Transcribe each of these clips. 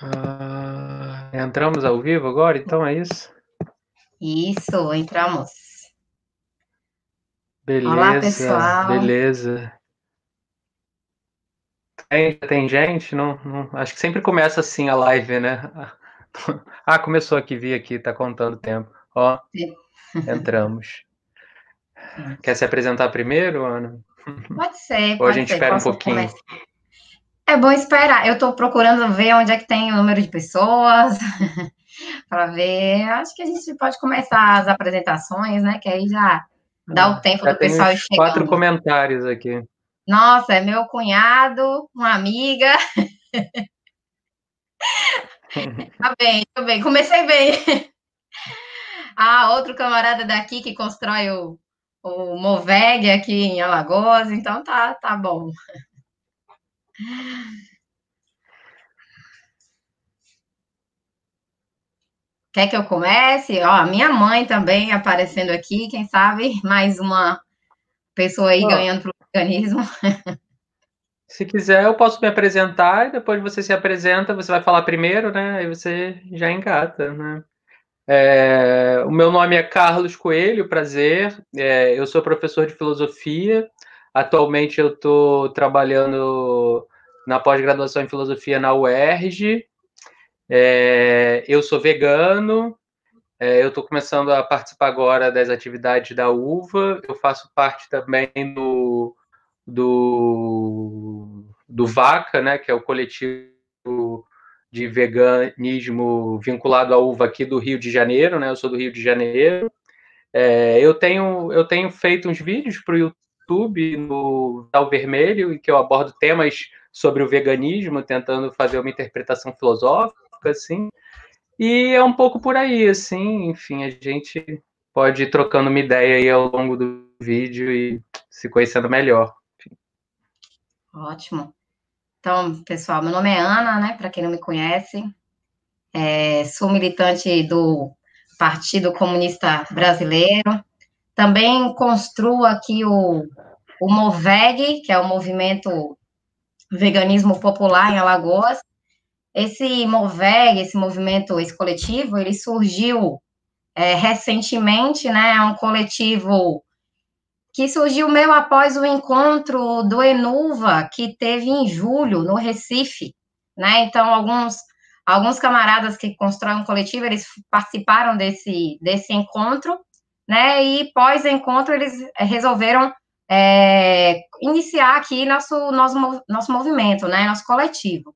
Ah, entramos ao vivo agora, então é isso? Isso, entramos. Beleza, Olá, pessoal. beleza. Tem, tem gente? Não, não, acho que sempre começa assim a live, né? Ah, começou aqui, vi aqui, tá contando tempo. Ó, entramos. Quer se apresentar primeiro, Ana? Pode ser, Ou pode a gente ser. espera um pouquinho? começar? É bom esperar. Eu estou procurando ver onde é que tem o número de pessoas, para ver. Acho que a gente pode começar as apresentações, né? Que aí já dá o tempo Já do pessoal uns quatro chegando. comentários aqui. Nossa, é meu cunhado, uma amiga. Tá bem, tá bem. Comecei bem. Ah, outro camarada daqui que constrói o, o Moveg aqui em Alagoas, então tá, tá bom. Quer que eu comece? Ó, minha mãe também aparecendo aqui, quem sabe mais uma pessoa aí Ó. ganhando pro organismo. Se quiser, eu posso me apresentar e depois você se apresenta, você vai falar primeiro, né? Aí você já engata, né? É, o meu nome é Carlos Coelho, prazer. É, eu sou professor de filosofia. Atualmente eu estou trabalhando na pós-graduação em filosofia na UERJ. É, eu sou vegano. É, eu estou começando a participar agora das atividades da UVA. Eu faço parte também do, do, do VACA, né, que é o coletivo de veganismo vinculado à uva aqui do Rio de Janeiro, né? Eu sou do Rio de Janeiro. É, eu tenho eu tenho feito uns vídeos para o YouTube no Tal Vermelho em que eu abordo temas sobre o veganismo, tentando fazer uma interpretação filosófica, assim. E é um pouco por aí, assim. Enfim, a gente pode ir trocando uma ideia aí ao longo do vídeo e se conhecendo melhor. Ótimo. Então, pessoal, meu nome é Ana, né? Para quem não me conhece, É, sou militante do Partido Comunista Brasileiro. Também construo aqui o, o Moveg, que é o movimento veganismo popular em Alagoas. Esse Moveg, esse movimento, esse coletivo, ele surgiu é, recentemente, né? É um coletivo que surgiu meio após o encontro do Enuva, que teve em julho, no Recife, né? Então, alguns, alguns camaradas que constroem um coletivo, eles participaram desse, desse encontro, né? E pós-encontro, eles resolveram é, iniciar aqui nosso, nosso, nosso movimento, né? Nosso coletivo.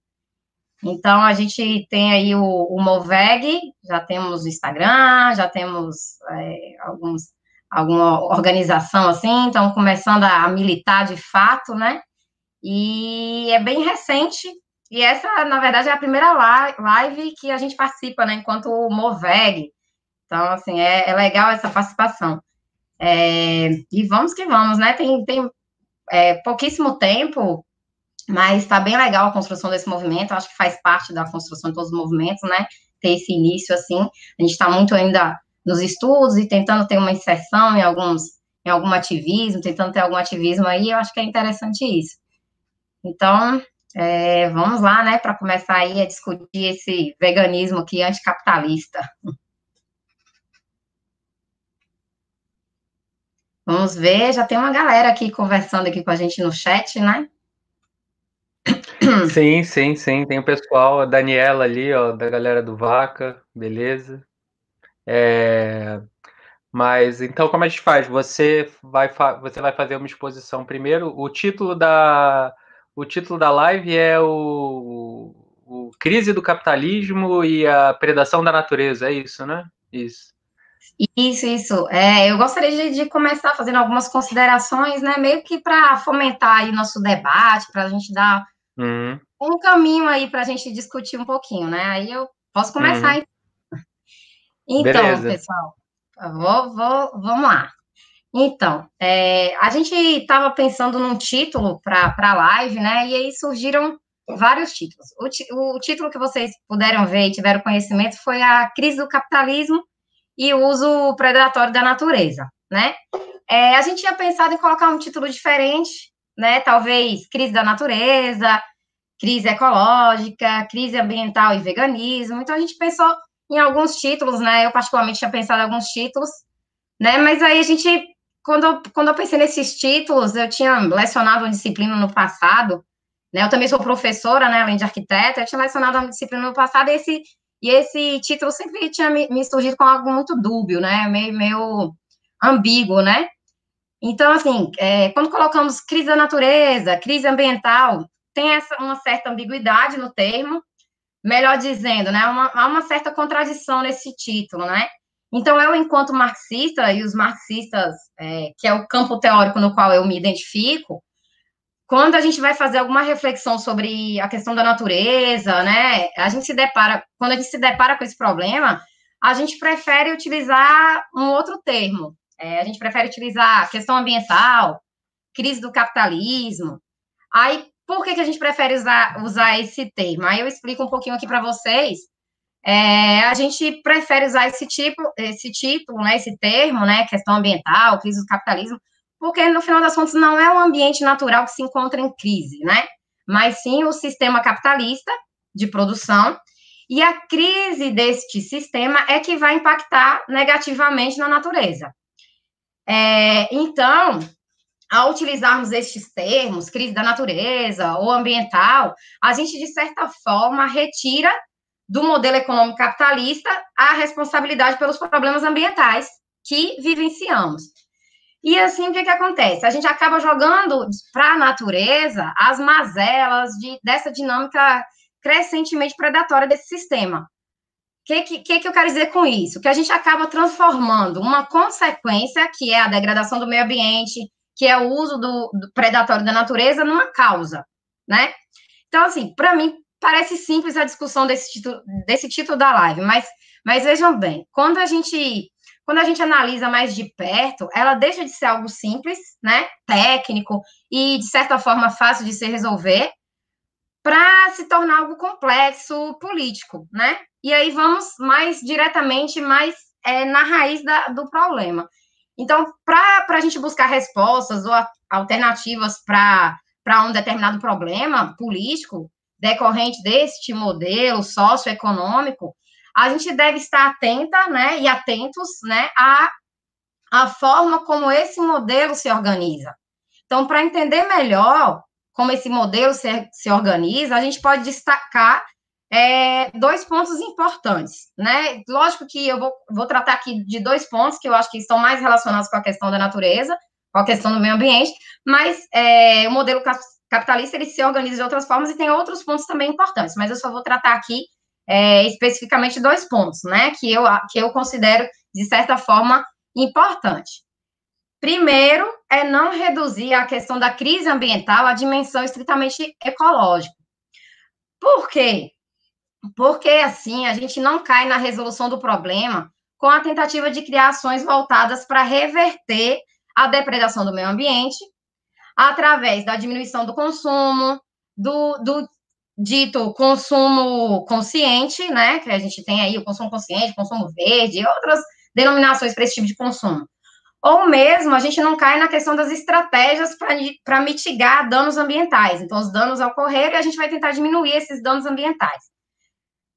Então, a gente tem aí o, o Moveg, já temos o Instagram, já temos é, alguns alguma organização assim, então começando a militar de fato, né? E é bem recente, e essa, na verdade, é a primeira live que a gente participa, né? Enquanto o Moveg. Então, assim, é, é legal essa participação. É, e vamos que vamos, né? Tem, tem é, pouquíssimo tempo, mas está bem legal a construção desse movimento. Acho que faz parte da construção de todos os movimentos, né? Ter esse início assim. A gente está muito ainda nos estudos e tentando ter uma inserção em alguns em algum ativismo, tentando ter algum ativismo aí, eu acho que é interessante isso. Então, é, vamos lá, né, para começar aí a discutir esse veganismo aqui anticapitalista. Vamos ver, já tem uma galera aqui conversando aqui com a gente no chat, né? Sim, sim, sim. Tem o pessoal, a Daniela ali, ó, da galera do Vaca, beleza. É, mas então como a gente faz? Você vai, você vai fazer uma exposição primeiro. O título da, o título da live é o, o Crise do Capitalismo e a Predação da Natureza, é isso, né? Isso. Isso, isso. É, eu gostaria de, de, começar fazendo algumas considerações, né? Meio que para fomentar aí nosso debate, para a gente dar uhum. um caminho aí para a gente discutir um pouquinho, né? Aí eu posso começar. Uhum. Então, Beleza. pessoal, vou, vou, vamos lá. Então, é, a gente estava pensando num título para a live, né? E aí surgiram vários títulos. O, o, título que vocês puderam ver e tiveram conhecimento foi a crise do capitalismo e uso predatório da natureza, né? É, a gente tinha pensado em colocar um título diferente, né? Talvez crise da natureza, crise ecológica, crise ambiental e veganismo. Então a gente pensou em alguns títulos, né? Eu particularmente tinha pensado em alguns títulos, né? Mas aí a gente, quando eu, quando eu pensei nesses títulos, eu tinha lecionado uma disciplina no passado, né? Eu também sou professora, né? Além de arquiteta, eu tinha lecionado uma disciplina no passado e esse, e esse título sempre tinha me, surgido com algo muito dúbio, né? Meio, meio ambíguo, né? Então, assim, é, quando colocamos crise da natureza, crise ambiental, tem essa, uma certa ambiguidade no termo, melhor dizendo, né, uma, há uma certa contradição nesse título, né? Então, eu, enquanto marxista, e os marxistas, é, que é o campo teórico no qual eu me identifico, quando a gente vai fazer alguma reflexão sobre a questão da natureza, né, a gente se depara, quando a gente se depara com esse problema, a gente prefere utilizar um outro termo. É, a gente prefere utilizar questão ambiental, crise do capitalismo. Aí, por que, que a gente prefere usar, usar esse termo? Aí eu explico um pouquinho aqui para vocês. É, a gente prefere usar esse tipo, esse título, né, esse termo, né, questão ambiental, crise do capitalismo, porque no final das contas não é um ambiente natural que se encontra em crise, né, mas sim o sistema capitalista de produção, e a crise deste sistema é que vai impactar negativamente na natureza. É, então, ao utilizarmos estes termos, crise da natureza ou ambiental, a gente, de certa forma, retira do modelo econômico capitalista a responsabilidade pelos problemas ambientais que vivenciamos. E assim, o que, que acontece? A gente acaba jogando para a natureza as mazelas de, dessa dinâmica crescentemente predatória desse sistema. O que, que, que eu quero dizer com isso? Que a gente acaba transformando uma consequência, que é a degradação do meio ambiente, que é o uso do, do predatório da natureza numa causa, né? Então, assim, para mim, parece simples a discussão desse título, desse título da live, mas, mas vejam bem, quando a gente quando a gente analisa mais de perto, ela deixa de ser algo simples, né, técnico e de certa forma fácil de se resolver, para se tornar algo complexo político, né? E aí vamos mais diretamente, mais é, na raiz da, do problema. Então, para a gente buscar respostas ou alternativas para um determinado problema político decorrente deste modelo socioeconômico, a gente deve estar atenta, né, e atentos, né, à, à forma como esse modelo se organiza. Então, para entender melhor como esse modelo se, se organiza, a gente pode destacar é, dois pontos importantes, né? Lógico que eu vou, vou tratar aqui de dois pontos que eu acho que estão mais relacionados com a questão da natureza, com a questão do meio ambiente, mas é, o modelo capitalista ele se organiza de outras formas e tem outros pontos também importantes, mas eu só vou tratar aqui é, especificamente dois pontos, né? Que eu, que eu considero, de certa forma, importante. Primeiro, é não reduzir a questão da crise ambiental à dimensão estritamente ecológica. Por quê? porque assim a gente não cai na resolução do problema com a tentativa de criar ações voltadas para reverter a depredação do meio ambiente através da diminuição do consumo, do, do dito consumo consciente, né? Que a gente tem aí o consumo consciente, consumo verde outras denominações para esse tipo de consumo. Ou mesmo a gente não cai na questão das estratégias para mitigar danos ambientais. Então, os danos ocorreram e a gente vai tentar diminuir esses danos ambientais.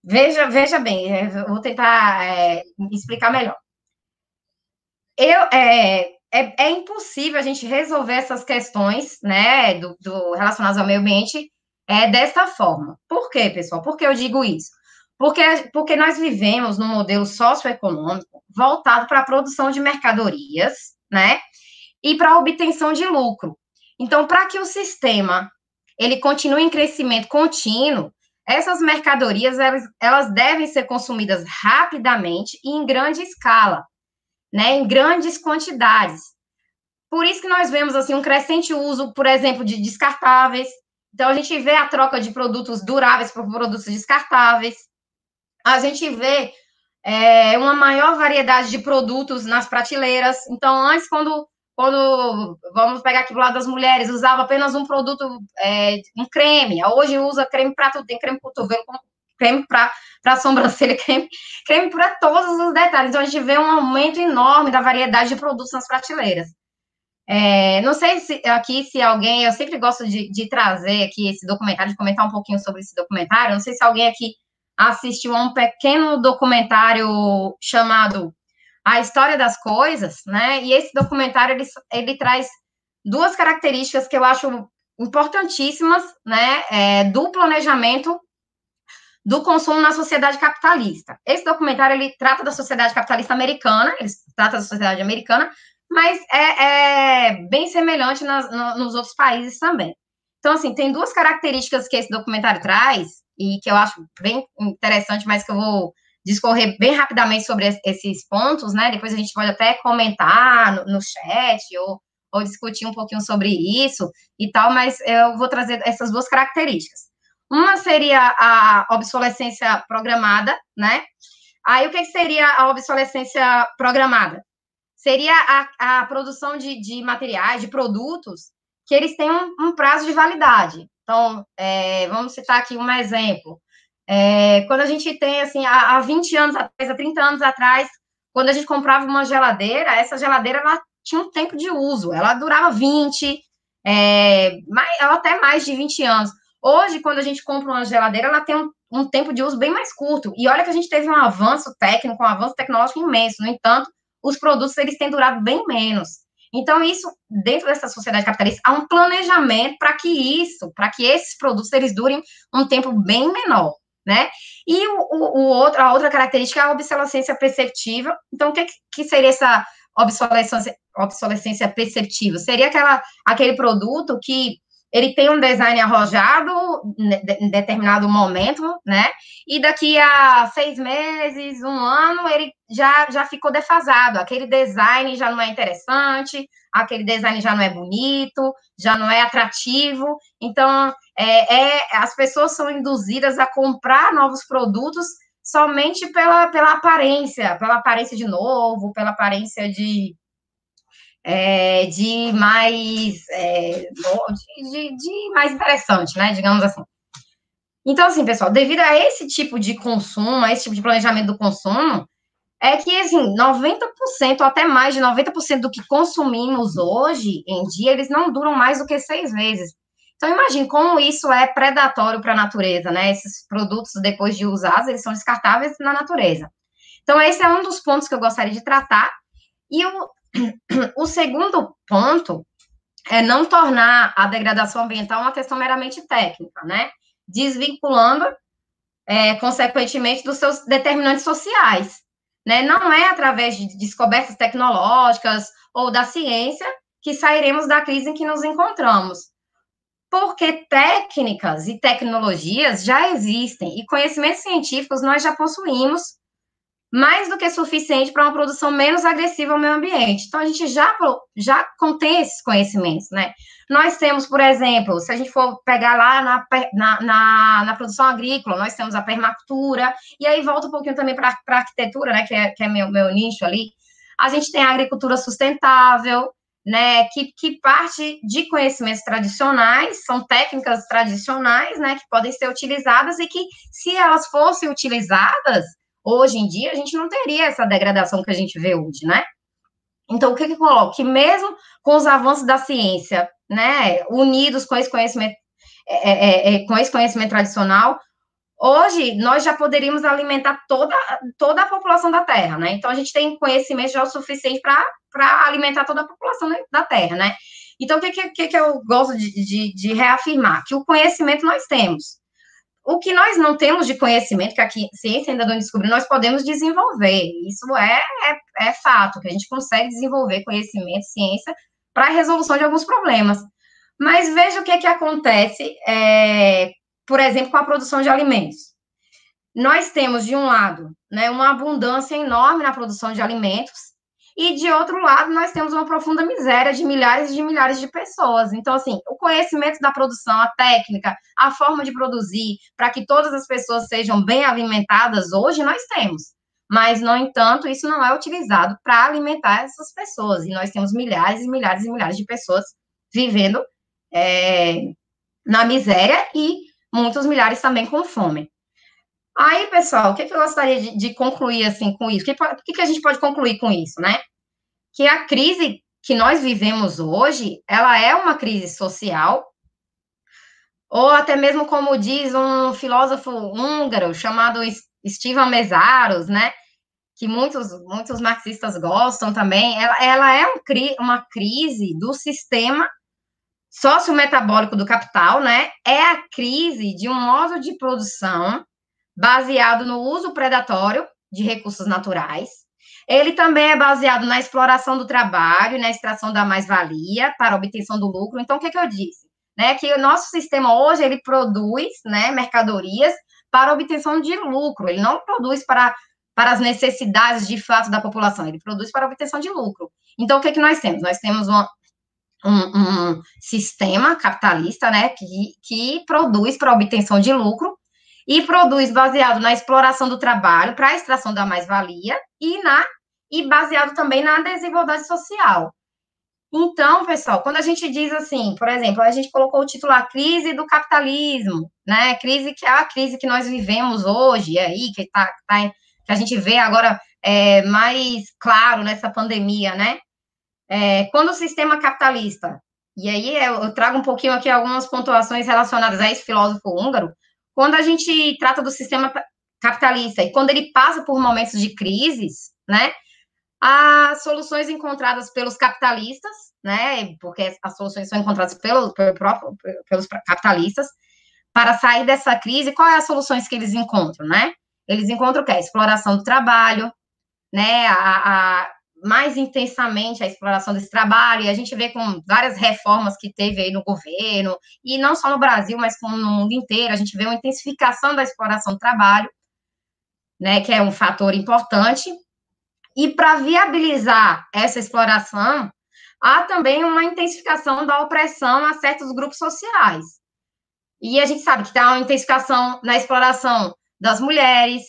Veja, veja bem, é, vou tentar é, explicar melhor. Eu, é, é, é, impossível a gente resolver essas questões, né, do, do relacionadas ao meio ambiente é, desta forma. Por quê, pessoal? Por que eu digo isso? Porque, porque nós vivemos num modelo socioeconômico voltado para a produção de mercadorias, né, e para a obtenção de lucro. Então, para que o sistema ele continue em crescimento contínuo, essas mercadorias, elas, elas devem ser consumidas rapidamente e em grande escala, né, em grandes quantidades. Por isso que nós vemos, assim, um crescente uso, por exemplo, de descartáveis. Então, a gente vê a troca de produtos duráveis por produtos descartáveis. A gente vê é, uma maior variedade de produtos nas prateleiras. Então, antes, quando quando, vamos pegar aqui do lado das mulheres, usava apenas um produto, é, um creme, hoje usa creme para tudo, tem creme para cotovelo, creme para sobrancelha, creme, creme para todos os detalhes. Então, a gente vê um aumento enorme da variedade de produtos nas prateleiras. É, não sei se aqui se alguém, eu sempre gosto de, de, trazer aqui esse documentário, de comentar um pouquinho sobre esse documentário. Não sei se alguém aqui assistiu a um pequeno documentário chamado A História das Coisas, né? E esse documentário ele, ele traz duas características que eu acho importantíssimas, né? É, do planejamento do consumo na sociedade capitalista. Esse documentário ele trata da sociedade capitalista americana, ele trata da sociedade americana, mas é, é bem semelhante nas, no, nos outros países também. Então, assim, tem duas características que esse documentário traz, e que eu acho bem interessante, mas que eu vou discorrer bem rapidamente sobre esses pontos, né? Depois a gente pode até comentar no, no chat ou, ou discutir um pouquinho sobre isso e tal, mas eu vou trazer essas duas características. Uma seria a obsolescência programada, né? Aí o que seria a obsolescência programada? Seria a, a produção de, de, materiais, de produtos, que eles têm um, um prazo de validade. Então, é, vamos citar aqui um exemplo. É, quando a gente tem, assim, há, há 20 anos atrás, há 30 anos atrás, quando a gente comprava uma geladeira, essa geladeira, ela tinha um tempo de uso, ela durava 20, é, mais, ela até mais de 20 anos. Hoje, quando a gente compra uma geladeira, ela tem um, um tempo de uso bem mais curto. E olha que a gente teve um avanço técnico, um avanço tecnológico imenso. No entanto, os produtos eles têm durado bem menos. Então, isso, dentro dessa sociedade capitalista, há um planejamento para que isso, para que esses produtos, eles durem um tempo bem menor, né? E o, o, o outro, a outra característica é a obsolescência perceptível. Então, o que, que seria essa obsolescência, obsolescência perceptível? Seria aquela, aquele produto que ele tem um design arrojado em determinado momento, né? E daqui a seis meses, um ano, ele já, já ficou defasado. Aquele design já não é interessante, aquele design já não é bonito, já não é atrativo. Então, é, é as pessoas são induzidas a comprar novos produtos somente pela, pela aparência, pela aparência de novo, pela aparência de, é, de mais é, de, de, mais interessante, né? Digamos assim. Então, assim, pessoal, devido a esse tipo de consumo, a esse tipo de planejamento do consumo, é que, assim, 90%, até mais de 90% do que consumimos hoje em dia, eles não duram mais do que seis meses. Então, imagine como isso é predatório para a natureza, né? Esses produtos, depois de usados, eles são descartáveis na natureza. Então, esse é um dos pontos que eu gostaria de tratar. E o o segundo ponto é não tornar a degradação ambiental uma questão meramente técnica, né? Desvinculando, é, consequentemente, dos seus determinantes sociais. Né? Não é através de descobertas tecnológicas ou da ciência que sairemos da crise em que nos encontramos. Porque técnicas e tecnologias já existem e conhecimentos científicos nós já possuímos mais do que suficiente para uma produção menos agressiva ao meio ambiente. Então, a gente já, já contém esses conhecimentos, né? Nós temos, por exemplo, se a gente for pegar lá na, na, na, na produção agrícola, nós temos a permacultura, e aí volta um pouquinho também para a arquitetura, né, que é, que é meu, meu nicho ali. A gente tem a agricultura sustentável, né, que, que parte de conhecimentos tradicionais, são técnicas tradicionais, né, que podem ser utilizadas e que, se elas fossem utilizadas, hoje em dia, a gente não teria essa degradação que a gente vê hoje, né? Então, o que que coloca? Que mesmo com os avanços da ciência, né, unidos com esse conhecimento, é, é, é, é com esse conhecimento tradicional, hoje nós já poderíamos alimentar toda, toda a população da Terra, né? Então, a gente tem conhecimento já o suficiente para alimentar toda a população da Terra, né? Então, o que, que, que eu gosto de, de, de reafirmar? Que o conhecimento nós temos, o que nós não temos de conhecimento, que a ciência ainda não descobriu, nós podemos desenvolver. Isso é, é, é fato, que a gente consegue desenvolver conhecimento, ciência, para a resolução de alguns problemas. Mas veja o que, que acontece, é, por exemplo, com a produção de alimentos. Nós temos, de um lado, né, uma abundância enorme na produção de alimentos, e de outro lado, nós temos uma profunda miséria de milhares e de milhares de pessoas. Então, assim, o conhecimento da produção, a técnica, a forma de produzir, para que todas as pessoas sejam bem alimentadas, hoje nós temos. Mas, no entanto, isso não é utilizado para alimentar essas pessoas. E nós temos milhares e milhares e milhares de pessoas vivendo é, na miséria e muitos milhares também com fome. Aí, pessoal, o que, eu gostaria de, de, concluir assim com isso? O que, que, que a gente pode concluir com isso, né? Que a crise que nós vivemos hoje, ela é uma crise social, ou até mesmo como diz um filósofo húngaro chamado Steven Mesaros, né, que muitos, muitos marxistas gostam também, ela, ela é um, uma crise do sistema sociometabólico do capital, né? É a crise de um modo de produção baseado no uso predatório de recursos naturais. Ele também é baseado na exploração do trabalho, na extração da mais-valia para obtenção do lucro. Então, o que, que eu disse? Né, que o nosso sistema hoje ele produz né, mercadorias para obtenção de lucro. Ele não produz para para as necessidades de fato da população, ele produz para obtenção de lucro. Então, o que, é que nós temos? Nós temos uma, um, um, sistema capitalista, né, que, que produz para obtenção de lucro e produz baseado na exploração do trabalho para a extração da mais-valia e na e baseado também na desigualdade social. Então, pessoal, quando a gente diz assim, por exemplo, a gente colocou o título A Crise do Capitalismo, né? Crise que é a crise que nós vivemos hoje, aí, que tá, tá que a gente vê agora é, mais claro nessa pandemia, né? É, quando o sistema capitalista, e aí eu trago um pouquinho aqui algumas pontuações relacionadas a esse filósofo húngaro, quando a gente trata do sistema capitalista e quando ele passa por momentos de crises, né? As soluções encontradas pelos capitalistas, né? Porque as soluções são encontradas pelo, pelo próprio, pelos capitalistas, para sair dessa crise, quais as soluções que eles encontram, né? Eles encontram o quê? A exploração do trabalho, né? A, a, mais intensamente a exploração desse trabalho, e a gente vê com várias reformas que teve aí no governo, e não só no Brasil, mas como no mundo inteiro, a gente vê uma intensificação da exploração do trabalho, né, que é um fator importante, e para viabilizar essa exploração, há também uma intensificação da opressão a certos grupos sociais. E a gente sabe que tem uma intensificação na exploração das mulheres,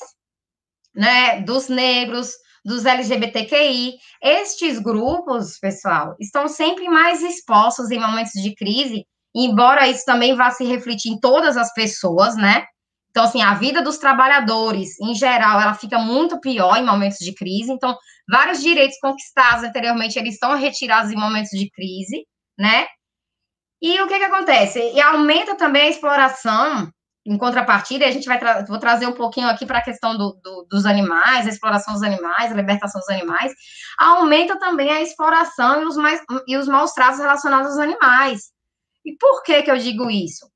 né, dos negros, dos LGBTQI. Estes grupos, pessoal, estão sempre mais expostos em momentos de crise, embora isso também vá se refletir em todas as pessoas, né? Então, assim, a vida dos trabalhadores, em geral, ela fica muito pior em momentos de crise. Então, vários direitos conquistados anteriormente, eles estão retirados em momentos de crise, né? E o que que acontece? E aumenta também a exploração em contrapartida, a gente vai tra vou trazer um pouquinho aqui para a questão do, do, dos animais, a exploração dos animais, a libertação dos animais, aumenta também a exploração e os, mais, e os maus tratos relacionados aos animais. E por que, que eu digo isso?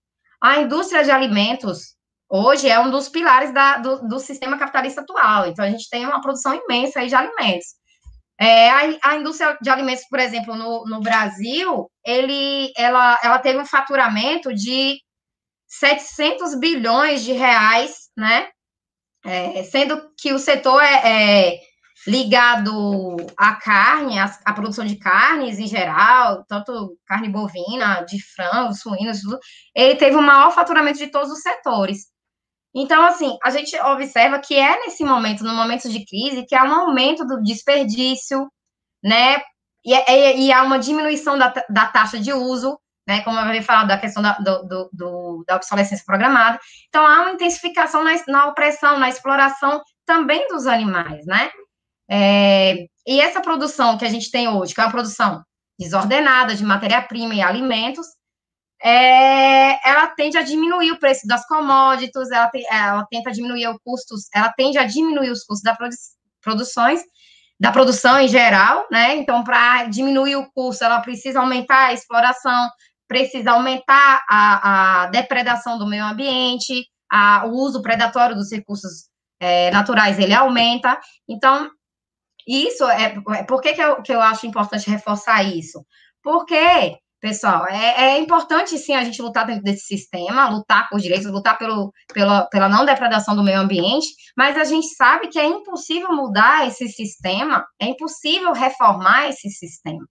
A indústria de alimentos hoje é um dos pilares da, do, do, sistema capitalista atual. Então, a gente tem uma produção imensa de alimentos. É, a, a, indústria de alimentos, por exemplo, no, no Brasil, ele, ela, ela teve um faturamento de 700 bilhões de reais, né? É, sendo que o setor é, é ligado à carne, à, à, produção de carnes em geral, tanto carne bovina, de frango, suínos, tudo, ele teve o maior faturamento de todos os setores. Então, assim, a gente observa que é nesse momento, no momento de crise, que há um aumento do desperdício, né? E, e, e há uma diminuição da, da taxa de uso, né, como eu havia falado da questão da, do, do, da obsolescência programada. Então, há uma intensificação na, na, opressão, na exploração também dos animais, né? É, e essa produção que a gente tem hoje, que é uma produção desordenada de matéria-prima e alimentos, é, ela tende a diminuir o preço das commodities, ela, te, ela tenta diminuir os custos, ela tende a diminuir os custos da produ, produções, da produção em geral, né? Então, para diminuir o custo, ela precisa aumentar a exploração, precisa aumentar a, a depredação do meio ambiente, a, o uso predatório dos recursos é, naturais, ele aumenta. Então, isso é, é por que, que, eu, que eu acho importante reforçar isso? Porque, pessoal, é, é, importante sim a gente lutar dentro desse sistema, lutar por direitos, lutar pelo, pela, pela não depredação do meio ambiente, mas a gente sabe que é impossível mudar esse sistema, é impossível reformar esse sistema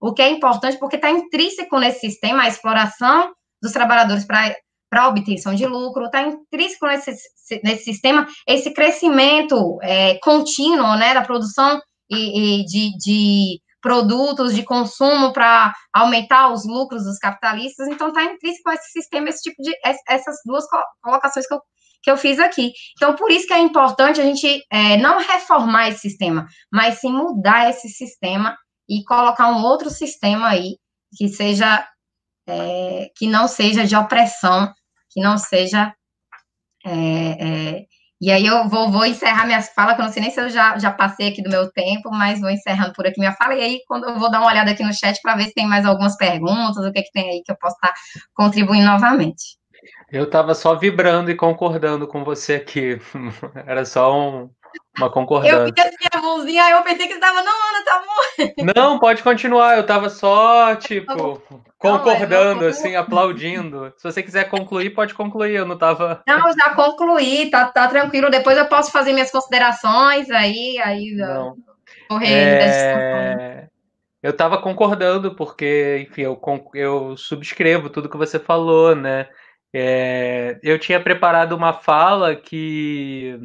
o que é importante porque está intrínseco nesse sistema a exploração dos trabalhadores para obtenção de lucro, está intrínseco nesse, nesse sistema esse crescimento é, contínuo né, da produção e, e de, de produtos de consumo para aumentar os lucros dos capitalistas, então está intrínseco esse sistema, esse tipo de essas duas colocações que eu, que eu fiz aqui. Então, por isso que é importante a gente é, não reformar esse sistema, mas sim mudar esse sistema e colocar um outro sistema aí que seja é, que não seja de opressão, que não seja é, é, e aí eu vou, vou encerrar minhas falas, que eu não sei nem se eu já, já passei aqui do meu tempo, mas vou encerrando por aqui minha fala, e aí quando eu vou dar uma olhada aqui no chat para ver se tem mais algumas perguntas, o que, que tem aí que eu posso estar contribuindo novamente. Eu estava só vibrando e concordando com você aqui. Era só um, uma concordância. Eu vi assim a mãozinha, aí eu pensei que você estava, não, Ana, tá bom. Não, pode continuar. Eu estava só, tipo, concordando, não, assim, aplaudindo. Se você quiser concluir, pode concluir. Eu não estava. Não, já concluí, tá, tá tranquilo. Depois eu posso fazer minhas considerações aí, aí. Não. É... Eu estava concordando, porque, enfim, eu, eu subscrevo tudo que você falou, né? É... Eu tinha preparado uma fala que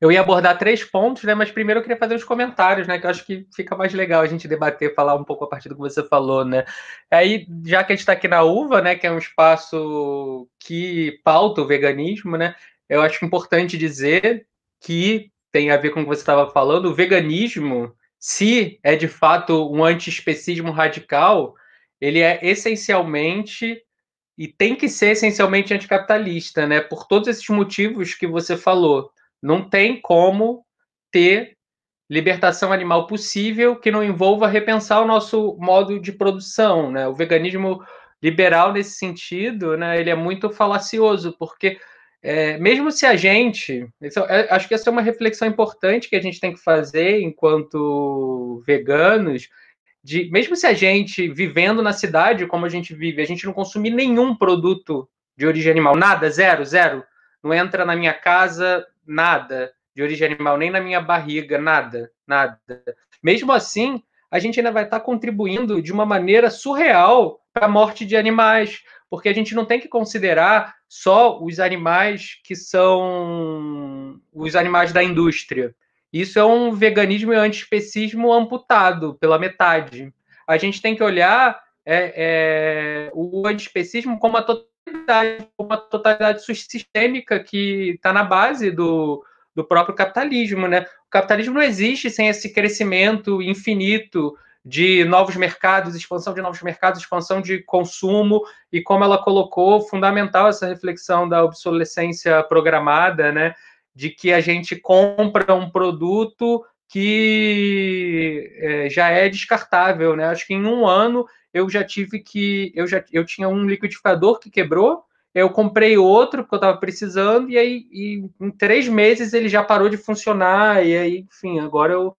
eu ia abordar três pontos, né? Mas primeiro eu queria fazer os comentários, né? Que eu acho que fica mais legal a gente debater, falar um pouco a partir do que você falou, né? Aí, já que a gente está aqui na UVA, né? Que é um espaço que pauta o veganismo, né? Eu acho importante dizer que tem a ver com o que você estava falando, o veganismo, se é de fato um antiespecismo radical, ele é essencialmente e tem que ser essencialmente anticapitalista, né? Por todos esses motivos que você falou. Não tem como ter libertação animal possível que não envolva repensar o nosso modo de produção, né? O veganismo liberal nesse sentido, né? Ele é muito falacioso porque é, mesmo se a gente, isso, é, acho que essa é uma reflexão importante que a gente tem que fazer enquanto veganos, de mesmo se a gente vivendo na cidade como a gente vive, a gente não consumir nenhum produto de origem animal, nada, zero, zero, não entra na minha casa nada de origem animal, nem na minha barriga, nada, nada. Mesmo assim, a gente ainda vai estar contribuindo de uma maneira surreal para a morte de animais, porque a gente não tem que considerar só os animais que são os animais da indústria. Isso é um veganismo e antiespecismo amputado pela metade. A gente tem que olhar é, é, o antiespecismo como a totalidade, uma totalidade sistêmica que está na base do, do próprio capitalismo, né? O capitalismo não existe sem esse crescimento infinito de novos mercados, expansão de novos mercados, expansão de consumo e como ela colocou fundamental essa reflexão da obsolescência programada, né? De que a gente compra um produto que é, já é descartável, né? Acho que em um ano eu já tive que. Eu já eu tinha um liquidificador que quebrou, eu comprei outro porque eu estava precisando, e aí e em três meses ele já parou de funcionar, e aí, enfim, agora eu.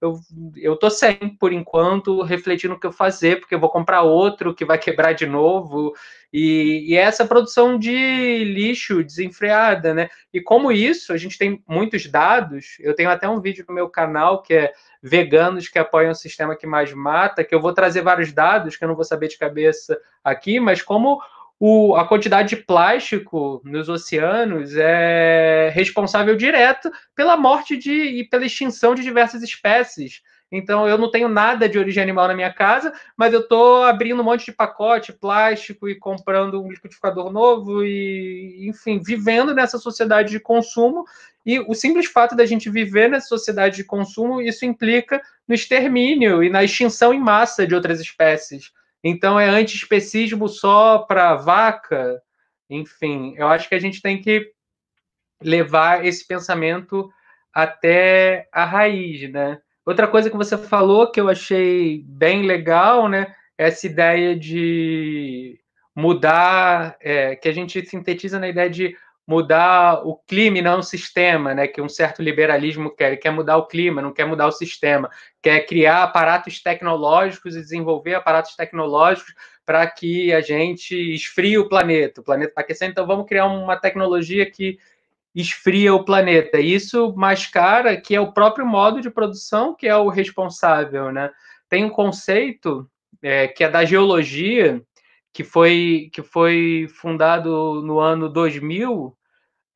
Eu, eu tô sem, por enquanto, refletindo o que eu fazer, porque eu vou comprar outro que vai quebrar de novo. E, e essa produção de lixo desenfreada, né? E como isso, a gente tem muitos dados. Eu tenho até um vídeo no meu canal que é veganos que apoiam o sistema que mais mata, que eu vou trazer vários dados que eu não vou saber de cabeça aqui, mas como o, a quantidade de plástico nos oceanos é responsável direto pela morte de, e pela extinção de diversas espécies. Então eu não tenho nada de origem animal na minha casa, mas eu estou abrindo um monte de pacote plástico e comprando um liquidificador novo e, enfim, vivendo nessa sociedade de consumo. E o simples fato da gente viver nessa sociedade de consumo, isso implica no extermínio e na extinção em massa de outras espécies. Então é antiespecismo só para vaca. Enfim, eu acho que a gente tem que levar esse pensamento até a raiz, né? Outra coisa que você falou que eu achei bem legal, né? Essa ideia de mudar, é, que a gente sintetiza na ideia de mudar o clima e não o sistema, né? Que um certo liberalismo quer, quer mudar o clima, não quer mudar o sistema, quer criar aparatos tecnológicos e desenvolver aparatos tecnológicos para que a gente esfrie o planeta. O planeta está aquecendo, então vamos criar uma tecnologia que esfria o planeta. Isso mascara que é o próprio modo de produção que é o responsável, né? Tem um conceito é, que é da geologia, que foi, que foi fundado no ano 2000.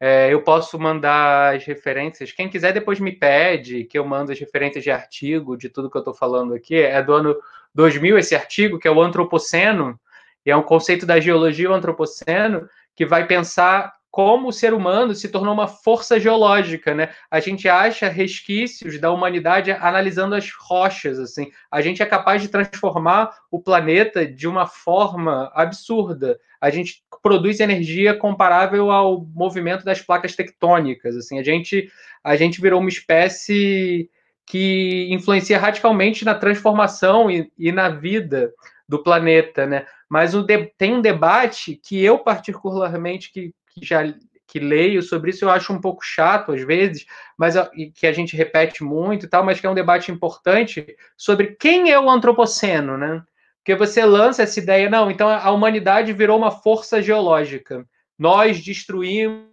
É, eu posso mandar as referências. Quem quiser depois me pede que eu mando as referências de artigo, de tudo que eu estou falando aqui. É do ano 2000 esse artigo, que é o antropoceno, e é um conceito da geologia o antropoceno, que vai pensar como o ser humano se tornou uma força geológica, né? A gente acha resquícios da humanidade analisando as rochas, assim. A gente é capaz de transformar o planeta de uma forma absurda. A gente produz energia comparável ao movimento das placas tectônicas, assim. A gente a gente virou uma espécie que influencia radicalmente na transformação e, e na vida do planeta, né? Mas o de, tem um debate que eu particularmente que que já que leio sobre isso, eu acho um pouco chato às vezes, mas que a gente repete muito e tal, mas que é um debate importante sobre quem é o antropoceno, né? Porque você lança essa ideia, não, então a humanidade virou uma força geológica. Nós destruímos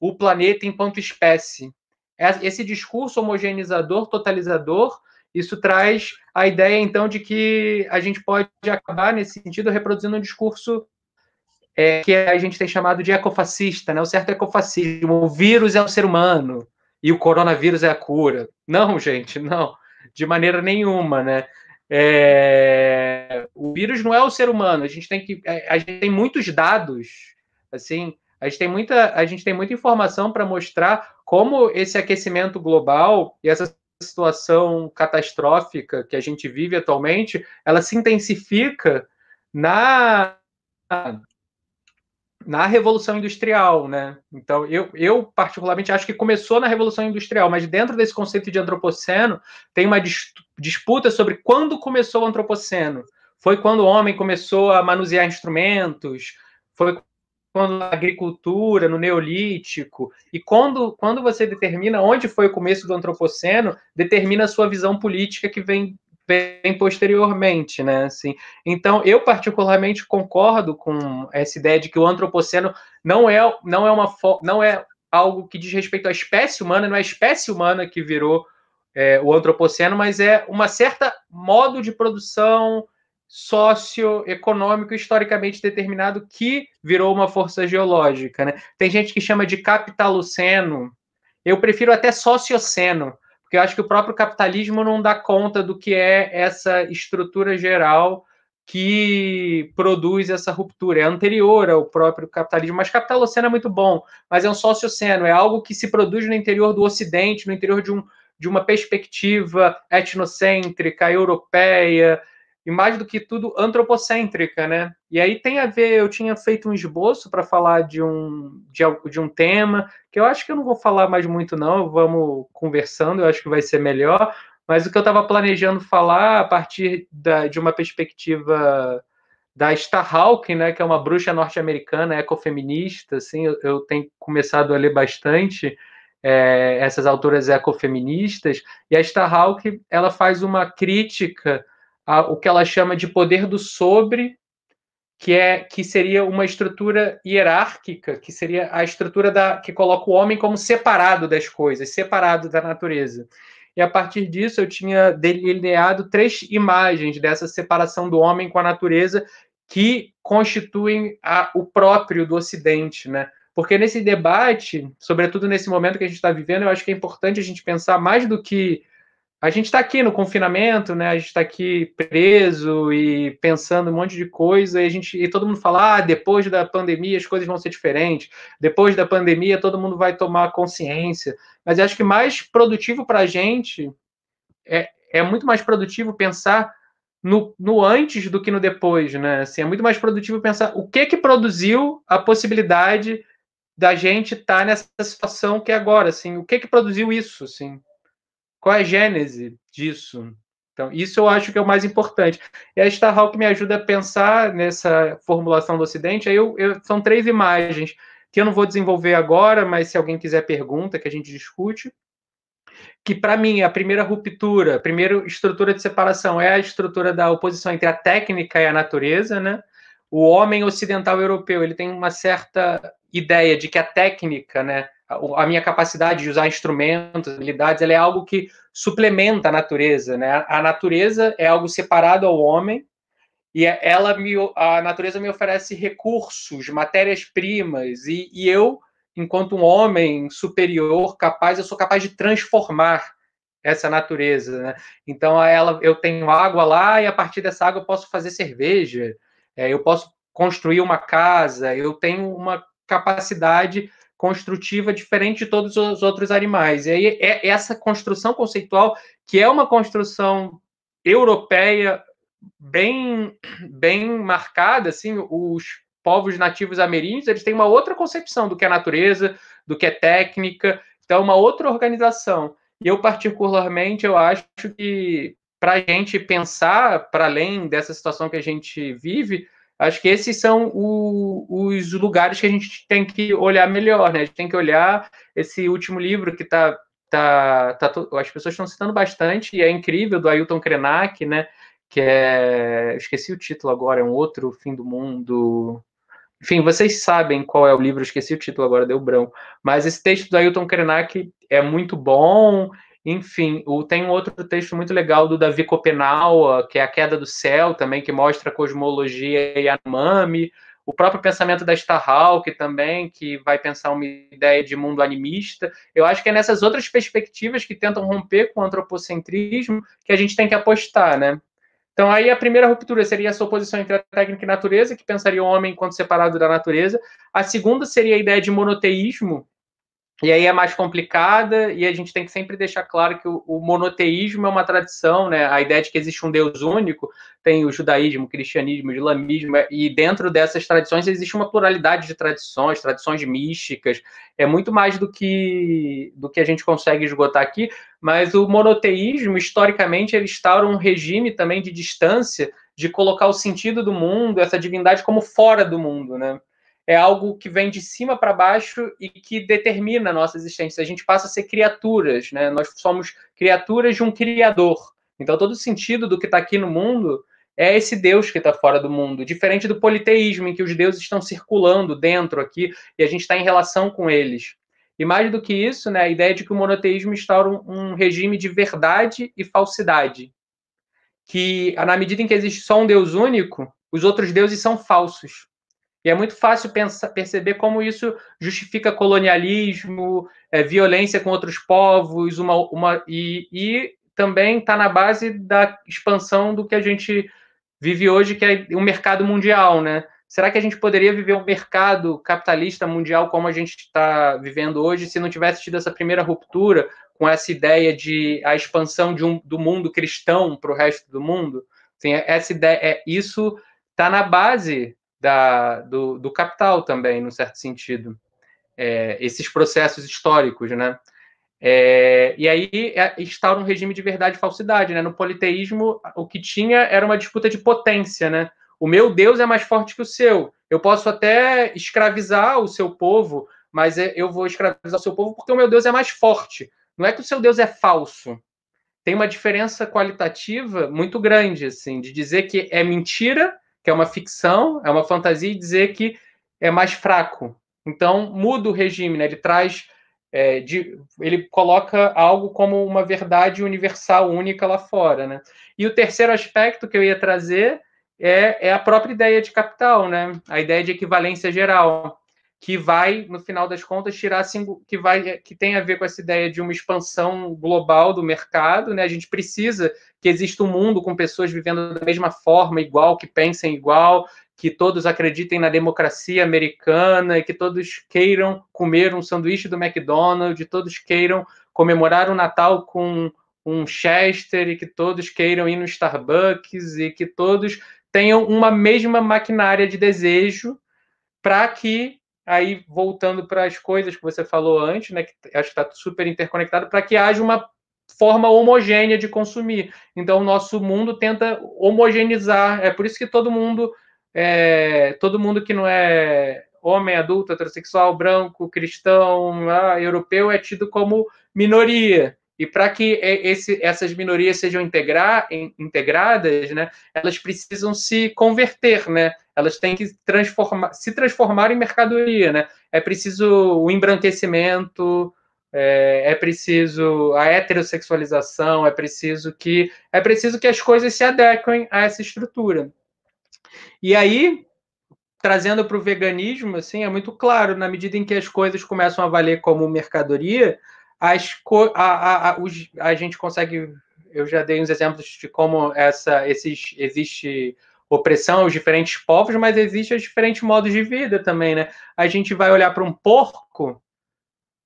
o planeta enquanto espécie. Esse discurso homogeneizador, totalizador, isso traz a ideia, então, de que a gente pode acabar, nesse sentido, reproduzindo um discurso é, que a gente tem chamado de ecofascista, né? O certo ecofascismo. O vírus é o ser humano e o coronavírus é a cura. Não, gente, não. De maneira nenhuma, né? É... O vírus não é o ser humano. A gente tem que, é, a gente tem muitos dados, assim, a gente tem muita, a gente tem muita informação para mostrar como esse aquecimento global e essa situação catastrófica que a gente vive atualmente, ela se intensifica na na Revolução Industrial, né? Então, eu, eu particularmente acho que começou na Revolução Industrial, mas dentro desse conceito de antropoceno tem uma dis disputa sobre quando começou o antropoceno. Foi quando o homem começou a manusear instrumentos, foi quando a agricultura, no Neolítico, e quando, quando você determina onde foi o começo do antropoceno, determina a sua visão política que vem vem posteriormente, né? Assim, então, eu particularmente concordo com essa ideia de que o antropoceno não é, não é uma não é algo que diz respeito à espécie humana, não é a espécie humana que virou é, o antropoceno, mas é uma certa modo de produção socioeconômico historicamente determinado que virou uma força geológica, né? Tem gente que chama de capitaloceno. Eu prefiro até socioceno, porque eu acho que o próprio capitalismo não dá conta do que é essa estrutura geral que produz essa ruptura. É anterior ao próprio capitalismo, mas capitaloceno é muito bom, mas é um socioceno, é algo que se produz no interior do Ocidente, no interior de, um, de uma perspectiva etnocêntrica, europeia, e mais do que tudo antropocêntrica, né? E aí tem a ver, eu tinha feito um esboço para falar de um, de, de, um tema, que eu acho que eu não vou falar mais muito não, vamos conversando, eu acho que vai ser melhor, mas o que eu estava planejando falar a partir da, de uma perspectiva da Starhawk, né, que é uma bruxa norte-americana, ecofeminista, assim, eu, eu, tenho começado a ler bastante é, essas autoras ecofeministas, e a Starhawk, ela faz uma crítica a, o que ela chama de poder do sobre, que é que seria uma estrutura hierárquica, que seria a estrutura da que coloca o homem como separado das coisas, separado da natureza. E a partir disso eu tinha delineado três imagens dessa separação do homem com a natureza que constituem a, o próprio do Ocidente, né? Porque nesse debate, sobretudo nesse momento que a gente está vivendo, eu acho que é importante a gente pensar mais do que a gente está aqui no confinamento, né? A gente está aqui preso e pensando um monte de coisa, e a gente e todo mundo fala: ah, depois da pandemia as coisas vão ser diferentes. Depois da pandemia todo mundo vai tomar consciência. Mas acho que mais produtivo para a gente é, é muito mais produtivo pensar no, no, antes do que no depois, né? Assim, é muito mais produtivo pensar o que que produziu a possibilidade da gente estar tá nessa situação que é agora, assim, o que que produziu isso, assim. Qual é a gênese disso? Então, isso eu acho que é o mais importante. E a Starhawk me ajuda a pensar nessa formulação do Ocidente. Aí eu, eu, são três imagens que eu não vou desenvolver agora, mas se alguém quiser pergunta, que a gente discute. Que, para mim, a primeira ruptura, a primeira estrutura de separação é a estrutura da oposição entre a técnica e a natureza, né? O homem ocidental europeu ele tem uma certa ideia de que a técnica, né, a minha capacidade de usar instrumentos, habilidades, ela é algo que suplementa a natureza, né? A natureza é algo separado ao homem e é, ela me, a natureza me oferece recursos, matérias-primas e, e eu, enquanto um homem superior, capaz, eu sou capaz de transformar essa natureza, né? Então, ela, eu tenho água lá e a partir dessa água eu posso fazer cerveja, é, eu posso construir uma casa, eu tenho uma capacidade construtiva diferente de todos os outros animais. E aí é essa construção conceitual, que é uma construção europeia bem bem marcada, assim, os povos nativos ameríndios, eles têm uma outra concepção do que é natureza, do que é técnica, então é uma outra organização. E eu particularmente eu acho que para a gente pensar para além dessa situação que a gente vive, acho que esses são o, os lugares que a gente tem que olhar melhor, né? A gente tem que olhar esse último livro que está tá, tá, as pessoas estão citando bastante e é incrível do Ailton Krenak, né? Que é, esqueci o título agora, é um outro fim do mundo. Enfim, vocês sabem qual é o livro, esqueci o título agora, deu branco. Mas esse texto do Ailton Krenak é muito bom enfim, tem um outro texto muito legal do Davi Copenaua, que é A Queda do Céu, também, que mostra a cosmologia e a Mami. O próprio pensamento da Starhawk também, que vai pensar uma ideia de mundo animista. Eu acho que é nessas outras perspectivas que tentam romper com o antropocentrismo que a gente tem que apostar, né? Então, aí a primeira ruptura seria essa oposição entre a técnica e a natureza, que pensaria o homem enquanto separado da natureza. A segunda seria a ideia de monoteísmo, e aí é mais complicada, e a gente tem que sempre deixar claro que o, o, monoteísmo é uma tradição, né? A ideia de que existe um Deus único, tem o judaísmo, o cristianismo, o islamismo, e dentro dessas tradições existe uma pluralidade de tradições, tradições místicas, é muito mais do que do que a gente consegue esgotar aqui, mas o monoteísmo, historicamente, ele instaura um regime também de distância, de colocar o sentido do mundo, essa divindade como fora do mundo, né? É algo que vem de cima para baixo e que determina a nossa existência. A gente passa a ser criaturas, né? Nós somos criaturas de um criador. Então, todo o sentido do que está aqui no mundo é esse Deus que está fora do mundo, diferente do politeísmo, em que os deuses estão circulando dentro aqui e a gente está em relação com eles. E mais do que isso, né, a ideia de que o monoteísmo instaura um, um regime de verdade e falsidade. Que, na medida em que existe só um Deus único, os outros deuses são falsos. E é muito fácil pensar, perceber como isso justifica colonialismo, é, violência com outros povos, uma, uma, e, e também está na base da expansão do que a gente vive hoje, que é o mercado mundial, né? Será que a gente poderia viver um mercado capitalista mundial como a gente está vivendo hoje se não tivesse tido essa primeira ruptura com essa ideia de a expansão de um, do mundo cristão para o resto do mundo? Assim, essa ideia, é, isso está na base da, do, do capital também, no certo sentido. É, esses processos históricos, né? É, e aí é, instaura um regime de verdade e falsidade, né? No politeísmo, o que tinha era uma disputa de potência, né? O meu Deus é mais forte que o seu. Eu posso até escravizar o seu povo, mas é, eu vou escravizar o seu povo porque o meu Deus é mais forte. Não é que o seu Deus é falso. Tem uma diferença qualitativa muito grande, assim, de dizer que é mentira que é uma ficção, é uma fantasia, e dizer que é mais fraco. Então, muda o regime, né? ele traz. É, de, ele coloca algo como uma verdade universal, única lá fora. Né? E o terceiro aspecto que eu ia trazer é, é a própria ideia de capital, né? a ideia de equivalência geral que vai, no final das contas, tirar que vai que tem a ver com essa ideia de uma expansão global do mercado, né? A gente precisa que exista um mundo com pessoas vivendo da mesma forma, igual, que pensem igual, que todos acreditem na democracia americana que todos queiram comer um sanduíche do McDonald's, todos queiram comemorar o Natal com um Chester e que todos queiram ir no Starbucks e que todos tenham uma mesma maquinária de desejo para que aí voltando para as coisas que você falou antes, né, que acho que está super interconectado, para que haja uma forma homogênea de consumir. Então, o nosso mundo tenta homogeneizar. É por isso que todo mundo, é, todo mundo que não é homem, adulto, heterossexual, branco, cristão, ah, europeu, é tido como minoria. E para que esse, essas minorias sejam integradas, né, elas precisam se converter, né? Elas têm que transformar, se transformar em mercadoria, né? É preciso o embranquecimento, é, é, preciso a heterossexualização, é preciso que é preciso que as coisas se adequem a essa estrutura. E aí, trazendo para o veganismo, assim, é muito claro, na medida em que as coisas começam a valer como mercadoria, as, a, a, a, os, a gente consegue. Eu já dei uns exemplos de como essa, esses, existe opressão aos diferentes povos, mas existem os diferentes modos de vida também, né? A gente vai olhar para um porco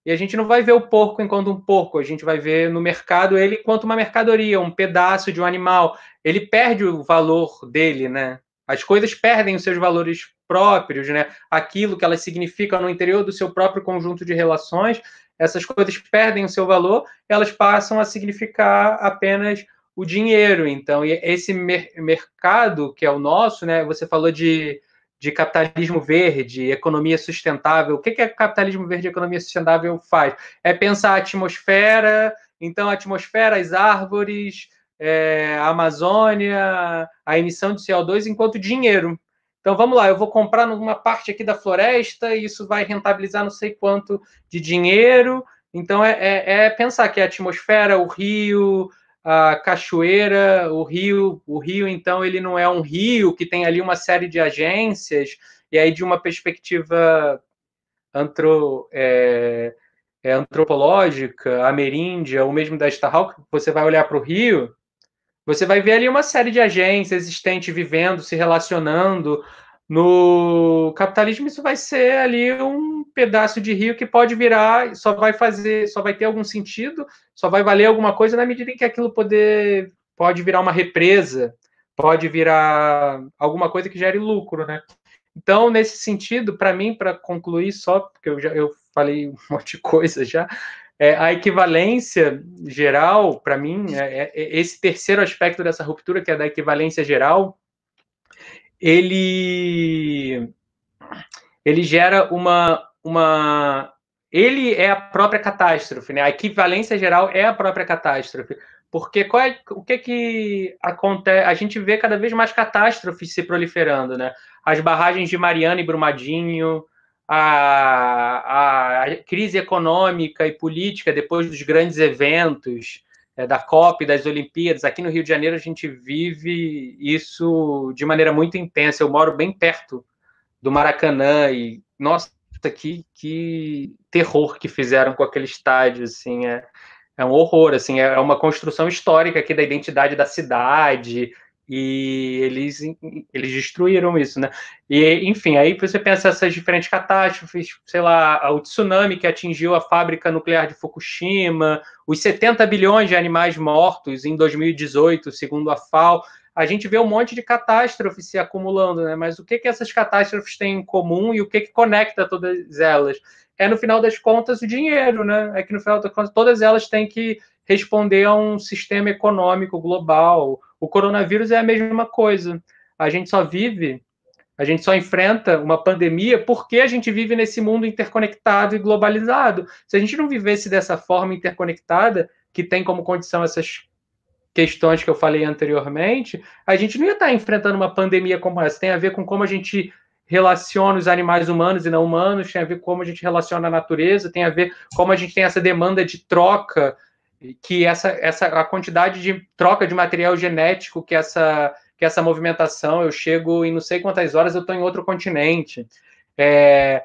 e a gente não vai ver o porco enquanto um porco, a gente vai ver no mercado ele enquanto uma mercadoria, um pedaço de um animal. Ele perde o valor dele, né? As coisas perdem os seus valores próprios, né? Aquilo que elas significam no interior do seu próprio conjunto de relações, essas coisas perdem o seu valor, elas passam a significar apenas o dinheiro. Então, esse mer mercado que é o nosso, né? Você falou de de capitalismo verde, economia sustentável. O que, que a capitalismo verde e economia sustentável faz? É pensar a atmosfera, então a atmosfera, as árvores, é, a Amazônia, a emissão de CO2 enquanto dinheiro. Então vamos lá, eu vou comprar numa parte aqui da floresta e isso vai rentabilizar não sei quanto de dinheiro. Então é, é, é pensar que a atmosfera, o rio, a cachoeira, o rio, o rio então ele não é um rio que tem ali uma série de agências e aí de uma perspectiva antro, é, é, antropológica, ameríndia ou mesmo da Starhawk, você vai olhar para o rio, você vai ver ali uma série de agências existentes vivendo, se relacionando, no capitalismo, isso vai ser ali um pedaço de rio que pode virar, só vai fazer, só vai ter algum sentido, só vai valer alguma coisa na medida em que aquilo poder, pode virar uma represa, pode virar alguma coisa que gere lucro, né? Então, nesse sentido, para mim, para concluir só, porque eu já eu falei um monte de coisa já, é, a equivalência geral, para mim, é, é, esse terceiro aspecto dessa ruptura, que é da equivalência geral, ele ele gera uma uma ele é a própria catástrofe, né? A equivalência geral é a própria catástrofe. Porque qual é, o que que acontece? A gente vê cada vez mais catástrofes se proliferando, né? As barragens de Mariana e Brumadinho, a, a crise econômica e política depois dos grandes eventos, é, da COP, das Olimpíadas. Aqui no Rio de Janeiro a gente vive isso de maneira muito intensa. Eu moro bem perto do Maracanã e, nossa, que, que terror que fizeram com aquele estádio, assim, é, é um horror, assim, é uma construção histórica aqui da identidade da cidade, e eles, eles destruíram isso, né? E, enfim, aí você pensa essas diferentes catástrofes, sei lá, o tsunami que atingiu a fábrica nuclear de Fukushima, os 70 bilhões de animais mortos em 2018, segundo a FAO, a gente vê um monte de catástrofes se acumulando, né? Mas o que, que essas catástrofes têm em comum e o que, que conecta todas elas? É, no final das contas, o dinheiro, né? É que, no final das contas, todas elas têm que responder a um sistema econômico global, o coronavírus é a mesma coisa. A gente só vive, a gente só enfrenta uma pandemia porque a gente vive nesse mundo interconectado e globalizado. Se a gente não vivesse dessa forma interconectada, que tem como condição essas questões que eu falei anteriormente, a gente não ia estar enfrentando uma pandemia como essa. Tem a ver com como a gente relaciona os animais humanos e não humanos, tem a ver com como a gente relaciona a natureza, tem a ver como a gente tem essa demanda de troca que essa, essa a quantidade de troca de material genético que essa que essa movimentação eu chego em não sei quantas horas eu estou em outro continente. É,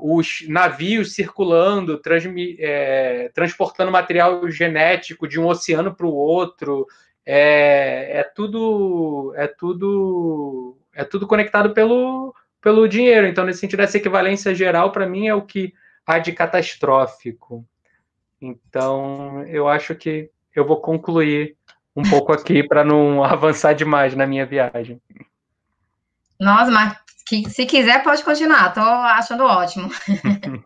os navios circulando transmi, é, transportando material genético de um oceano para o outro é, é tudo é tudo é tudo conectado pelo pelo dinheiro. Então nesse sentido essa equivalência geral para mim é o que há de catastrófico então, eu acho que eu vou concluir um pouco aqui para não avançar demais na minha viagem. Nossa, mas que, se quiser pode continuar, estou achando ótimo.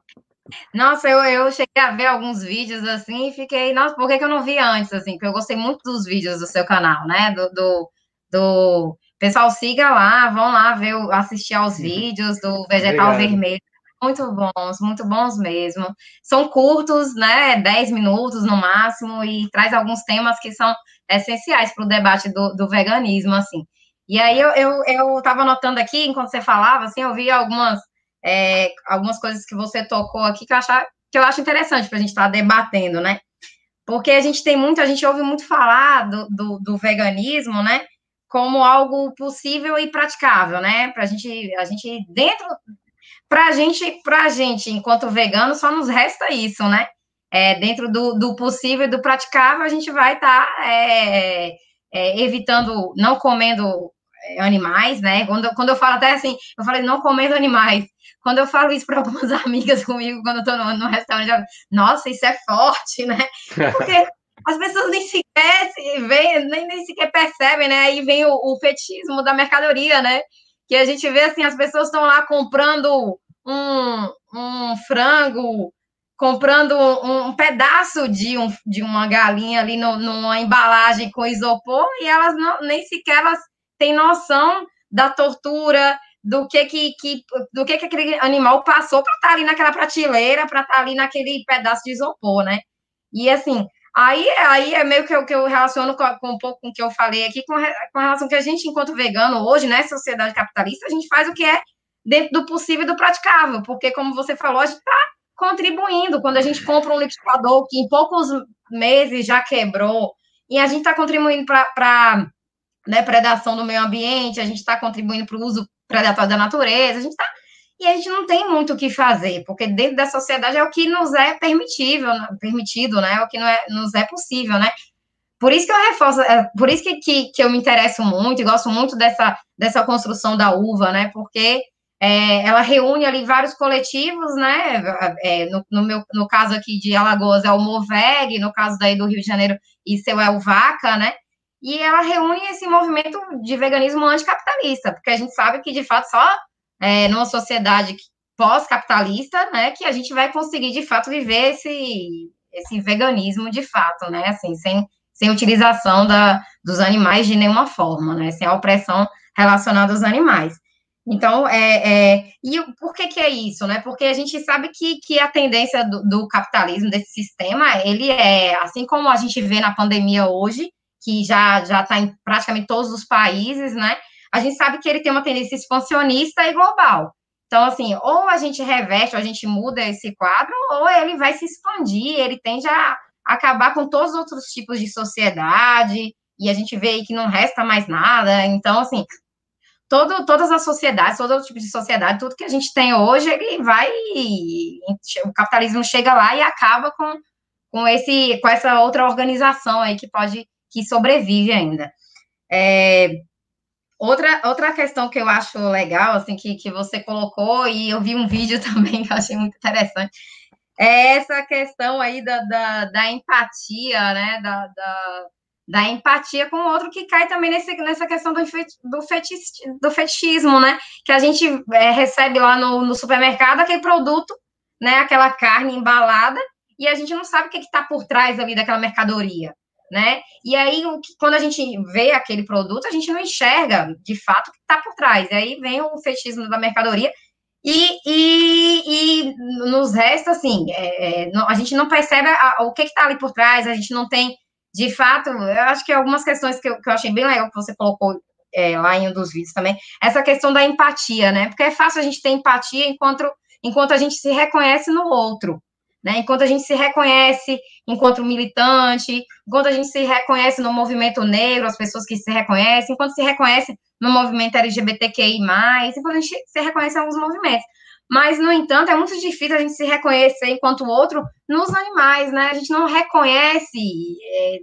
nossa, eu, eu cheguei a ver alguns vídeos assim e fiquei, nossa, por que, que eu não vi antes, assim? Porque eu gostei muito dos vídeos do seu canal, né? Do, do, do... pessoal, siga lá, vão lá ver, assistir aos vídeos do Vegetal Obrigado. Vermelho muito bons, muito bons mesmo. São curtos, né? 10 minutos no máximo, e traz alguns temas que são essenciais para o debate do, do, veganismo, assim. E aí eu, eu, eu tava anotando aqui, enquanto você falava, assim, eu vi algumas, é, algumas coisas que você tocou aqui que eu, achar, que eu acho interessante para a gente estar tá debatendo, né? Porque a gente tem muito, a gente ouve muito falar do, do, do veganismo, né? Como algo possível e praticável, né? Para a gente, a gente dentro para a gente, pra gente, enquanto vegano, só nos resta isso, né? É, dentro do, do possível e do praticável, a gente vai estar tá, é, é, evitando, não comendo animais, né? Quando, quando eu falo até assim, eu falei não comendo animais. Quando eu falo isso para algumas amigas comigo, quando eu estou no, no restaurante, eu, nossa, isso é forte, né? Porque as pessoas nem sequer veem, nem, nem sequer percebem, né? Aí vem o, o fetichismo da mercadoria, né? Que a gente vê assim, as pessoas estão lá comprando um, um frango, comprando um, um pedaço de, um, de uma galinha ali no, numa embalagem com isopor e elas não, nem sequer elas têm noção da tortura, do que que, que do que que aquele animal passou para estar tá ali naquela prateleira, para estar tá ali naquele pedaço de isopor, né? E assim, aí, aí é meio que eu, que eu relaciono com, com um pouco com o que eu falei aqui, com, com relação que a gente, enquanto vegano, hoje, né, sociedade capitalista, a gente faz o que é dentro do possível e do praticável, porque, como você falou, a gente está contribuindo. Quando a gente compra um liquidificador que em poucos meses já quebrou, e a gente está contribuindo para né, predação do meio ambiente, a gente está contribuindo para o uso predatório da natureza, a gente está. E a gente não tem muito o que fazer, porque dentro da sociedade é o que nos é permitível, permitido, né? É o que não é, nos é possível, né? Por isso que eu reforço, é, por isso que, que, que eu me interesso muito e gosto muito dessa, dessa construção da uva, né? Porque é, ela reúne ali vários coletivos, né? É, no, no, meu, no caso aqui de Alagoas é o Moveg, no caso daí do Rio de Janeiro, isso é o Vaca, né? E ela reúne esse movimento de veganismo anticapitalista, porque a gente sabe que, de fato, só é, numa sociedade pós-capitalista, né, que a gente vai conseguir, de fato, viver esse, esse veganismo de fato, né? Assim, sem, sem utilização da, dos animais de nenhuma forma, né? Sem a opressão relacionada aos animais. Então, é, é, e por que que é isso, né? Porque a gente sabe que, que a tendência do, do, capitalismo, desse sistema, ele é, assim como a gente vê na pandemia hoje, que já já está em praticamente todos os países, né? A gente sabe que ele tem uma tendência expansionista e global. Então, assim, ou a gente reveste, ou a gente muda esse quadro, ou ele vai se expandir, ele tende a acabar com todos os outros tipos de sociedade, e a gente vê aí que não resta mais nada. Então, assim, todo, todas as sociedades, todo tipo de sociedade, tudo que a gente tem hoje, ele vai. O capitalismo chega lá e acaba com, com, esse, com essa outra organização aí que pode, que sobrevive ainda. É, outra, outra questão que eu acho legal, assim, que, que você colocou, e eu vi um vídeo também que eu achei muito interessante, é essa questão aí da, da, da empatia, né, da, da da empatia com o outro, que cai também nesse, nessa questão do, do, fetichismo, né? Que a gente é, recebe lá no, no, supermercado aquele produto, né? Aquela carne embalada, e a gente não sabe o que está por trás ali daquela mercadoria, né? E aí, o que, quando a gente vê aquele produto, a gente não enxerga de fato o que está por trás. E aí vem o fetichismo da mercadoria. E, e, e nos resta, assim, é, é, a gente não percebe a, o que está ali por trás, a gente não tem de fato, eu acho que algumas questões que eu, que eu achei bem legal que você colocou é, lá em um dos vídeos também, essa questão da empatia, né? Porque é fácil a gente ter empatia enquanto, enquanto a gente se reconhece no outro, né? Enquanto a gente se reconhece enquanto militante, enquanto a gente se reconhece no movimento negro, as pessoas que se reconhecem, enquanto se reconhece no movimento LGBTQI+, enquanto a gente se reconhece em alguns movimentos. Mas, no entanto, é muito difícil a gente se reconhecer enquanto outro nos animais, né? A gente não reconhece, é,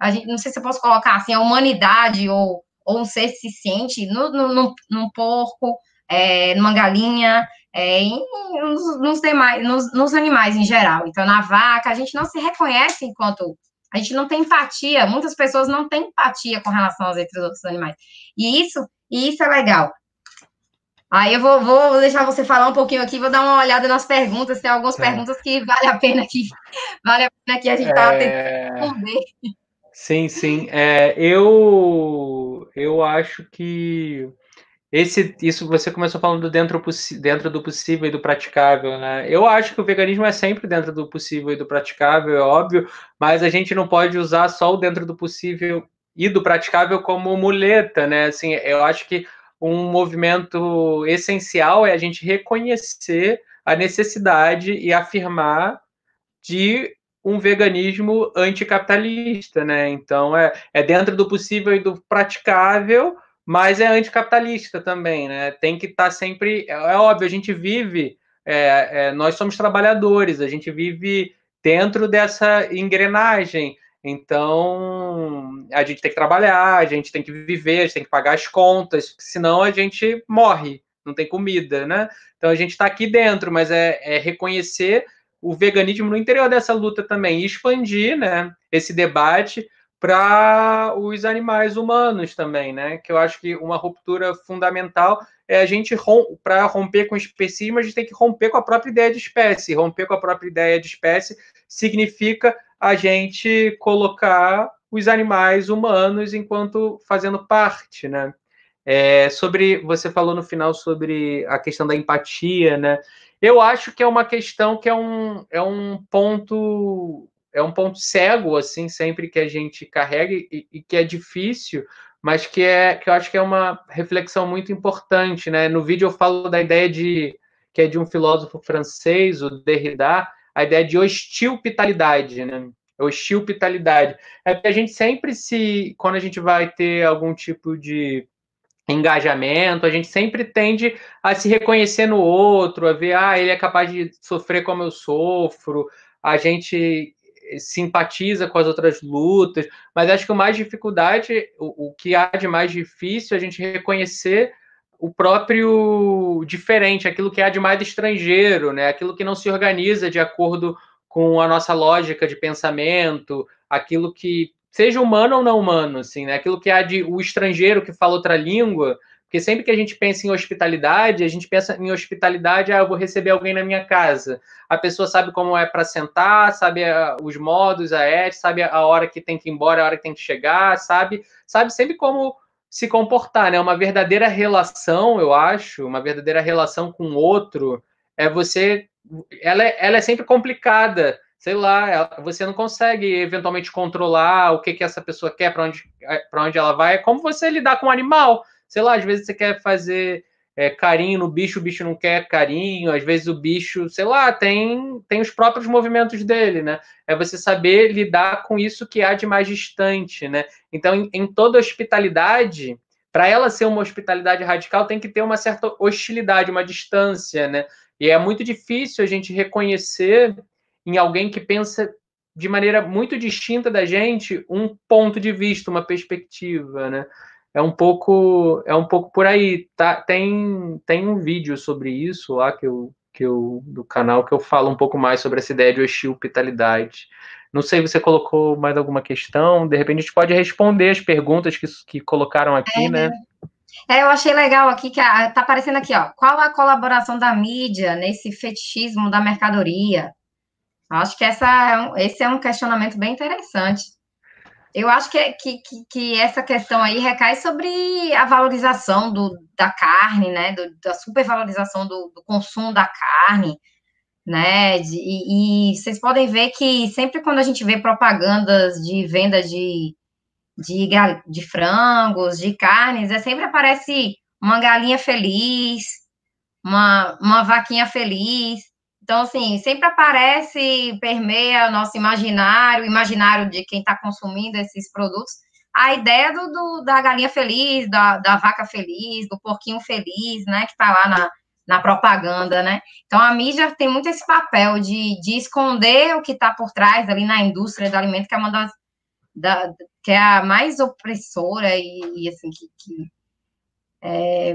a gente, não sei se eu posso colocar assim, a humanidade ou, ou um ser se sente no, no, no, num porco, é, numa galinha, é, em, nos, nos, demais, nos, nos animais em geral. Então, na vaca, a gente não se reconhece enquanto a gente não tem empatia, muitas pessoas não têm empatia com relação aos outros animais. E isso, e isso é legal. Aí eu vou, vou, deixar você falar um pouquinho aqui, vou dar uma olhada nas perguntas, tem algumas é. perguntas que vale a pena que vale a pena que a gente está é... tentando responder. Sim, sim. É, eu, eu acho que esse, isso você começou falando dentro, dentro do possível e do praticável, né? Eu acho que o veganismo é sempre dentro do possível e do praticável, é óbvio, mas a gente não pode usar só o dentro do possível e do praticável como muleta, né? Assim, eu acho que um movimento essencial é a gente reconhecer a necessidade e afirmar de um veganismo anticapitalista, né? Então é, é dentro do possível e do praticável, mas é anticapitalista também, né? Tem que estar tá sempre. É, é, óbvio, a gente vive, é, é, nós somos trabalhadores, a gente vive dentro dessa engrenagem. Então, a gente tem que trabalhar, a gente tem que viver, a gente tem que pagar as contas, senão a gente morre, não tem comida, né? Então, a gente está aqui dentro, mas é, é, reconhecer o veganismo no interior dessa luta também e expandir né, esse debate para os animais humanos também, né? Que eu acho que uma ruptura fundamental é a gente rom para romper com especismo, a gente tem que romper com a própria ideia de espécie. Romper com a própria ideia de espécie significa a gente colocar os animais humanos enquanto fazendo parte, né? É, sobre você falou no final sobre a questão da empatia, né? Eu acho que é uma questão que é um, é um ponto é um ponto cego assim sempre que a gente carrega e, e que é difícil, mas que é que eu acho que é uma reflexão muito importante, né? No vídeo eu falo da ideia de que é de um filósofo francês, o Derrida, a ideia de hostilpitalidade, né? Hostilpitalidade. É que a gente sempre se, quando a gente vai ter algum tipo de engajamento, a gente sempre tende a se reconhecer no outro, a ver, ah, ele é capaz de sofrer como eu sofro, a gente simpatiza com as outras lutas, mas acho que o mais dificuldade, o, o que há de mais difícil é a gente reconhecer o próprio diferente, aquilo que há de mais estrangeiro, né? Aquilo que não se organiza de acordo com a nossa lógica de pensamento, aquilo que seja humano ou não humano, assim, né? Aquilo que há de o estrangeiro que fala outra língua, porque sempre que a gente pensa em hospitalidade, a gente pensa em hospitalidade, ah, eu vou receber alguém na minha casa. A pessoa sabe como é para sentar, sabe a, os modos, a ética, sabe a hora que tem que ir embora, a hora que tem que chegar, sabe, sabe sempre como se comportar, né? Uma verdadeira relação, eu acho, uma verdadeira relação com o outro, é você, ela é, ela é sempre complicada. Sei lá, você não consegue eventualmente controlar o que, que essa pessoa quer, para onde, para onde ela vai. É como você lidar com um animal sei lá, às vezes você quer fazer é, carinho no bicho, o bicho não quer carinho, às vezes o bicho, sei lá, tem, tem os próprios movimentos dele, né? É você saber lidar com isso que há de mais distante, né? Então, em, em toda hospitalidade, para ela ser uma hospitalidade radical, tem que ter uma certa hostilidade, uma distância, né? E é muito difícil a gente reconhecer em alguém que pensa de maneira muito distinta da gente um ponto de vista, uma perspectiva, né? É um pouco é um pouco por aí. Tá, tem, tem um vídeo sobre isso lá que eu, que eu do canal que eu falo um pouco mais sobre essa ideia de hospitalidade. Não sei, você colocou mais alguma questão? De repente a gente pode responder as perguntas que, que colocaram aqui, é, né? É, eu achei legal aqui que a, tá aparecendo aqui, ó. Qual a colaboração da mídia nesse fetichismo da mercadoria? Acho que essa é esse é um questionamento bem interessante. Eu acho que, que, que, essa questão aí recai sobre a valorização do, da carne, né? Do, da supervalorização do, do consumo da carne, né? De, e, e, vocês podem ver que sempre quando a gente vê propagandas de venda de, de, de frangos, de carnes, é sempre aparece uma galinha feliz, uma, uma vaquinha feliz. Então, assim, sempre aparece, permeia o nosso imaginário, imaginário de quem está consumindo esses produtos, a ideia do, do, da galinha feliz, da, da vaca feliz, do porquinho feliz, né, que está lá na, na propaganda, né? Então, a mídia tem muito esse papel de, de esconder o que está por trás ali na indústria do alimento, que é uma das, da, que é a mais opressora e, e assim, que, que é,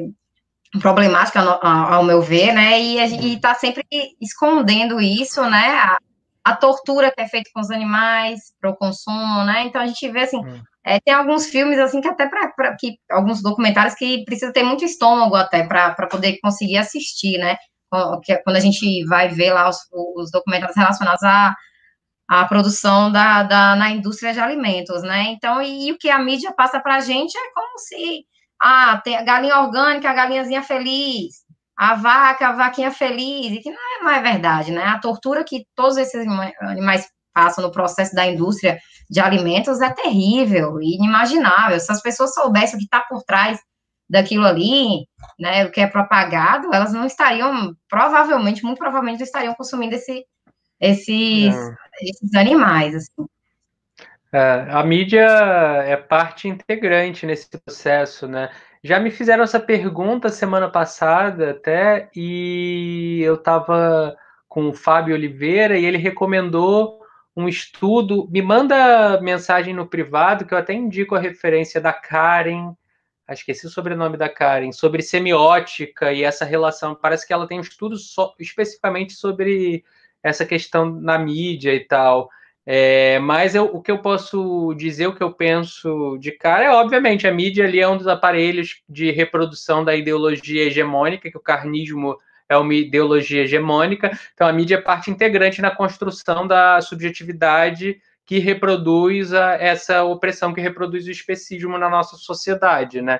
problemática, ao meu ver, né? E está sempre escondendo isso, né? A, a, tortura que é feita com os animais para o consumo, né? Então a gente vê assim, hum. é, tem alguns filmes assim que até para que alguns documentários que precisa ter muito estômago até para poder conseguir assistir, né? Quando a gente vai ver lá os, os documentários relacionados à, à produção da, da, na indústria de alimentos, né? Então, e, e o que a mídia passa para a gente é como se ah, tem a galinha orgânica, a galinhazinha feliz, a vaca, a vaquinha feliz, e que não é mais verdade, né? A tortura que todos esses animais passam no processo da indústria de alimentos é terrível e inimaginável. Se as pessoas soubessem o que está por trás daquilo ali, né, o que é propagado, elas não estariam, provavelmente, muito provavelmente, estariam consumindo esse, esses, esses animais, assim. É, a mídia é parte integrante nesse processo, né? Já me fizeram essa pergunta semana passada até, e eu estava com o Fábio Oliveira e ele recomendou um estudo, me manda mensagem no privado, que eu até indico a referência da Karen, acho que é o sobrenome da Karen, sobre semiótica e essa relação. Parece que ela tem um estudo só, especificamente sobre essa questão na mídia e tal. É, mas eu, o que eu posso dizer, o que eu penso de cara, é obviamente a mídia ali é um dos aparelhos de reprodução da ideologia hegemônica, que o carnismo é uma ideologia hegemônica, então a mídia é parte integrante na construção da subjetividade que reproduz a, essa opressão, que reproduz o especismo na nossa sociedade, né?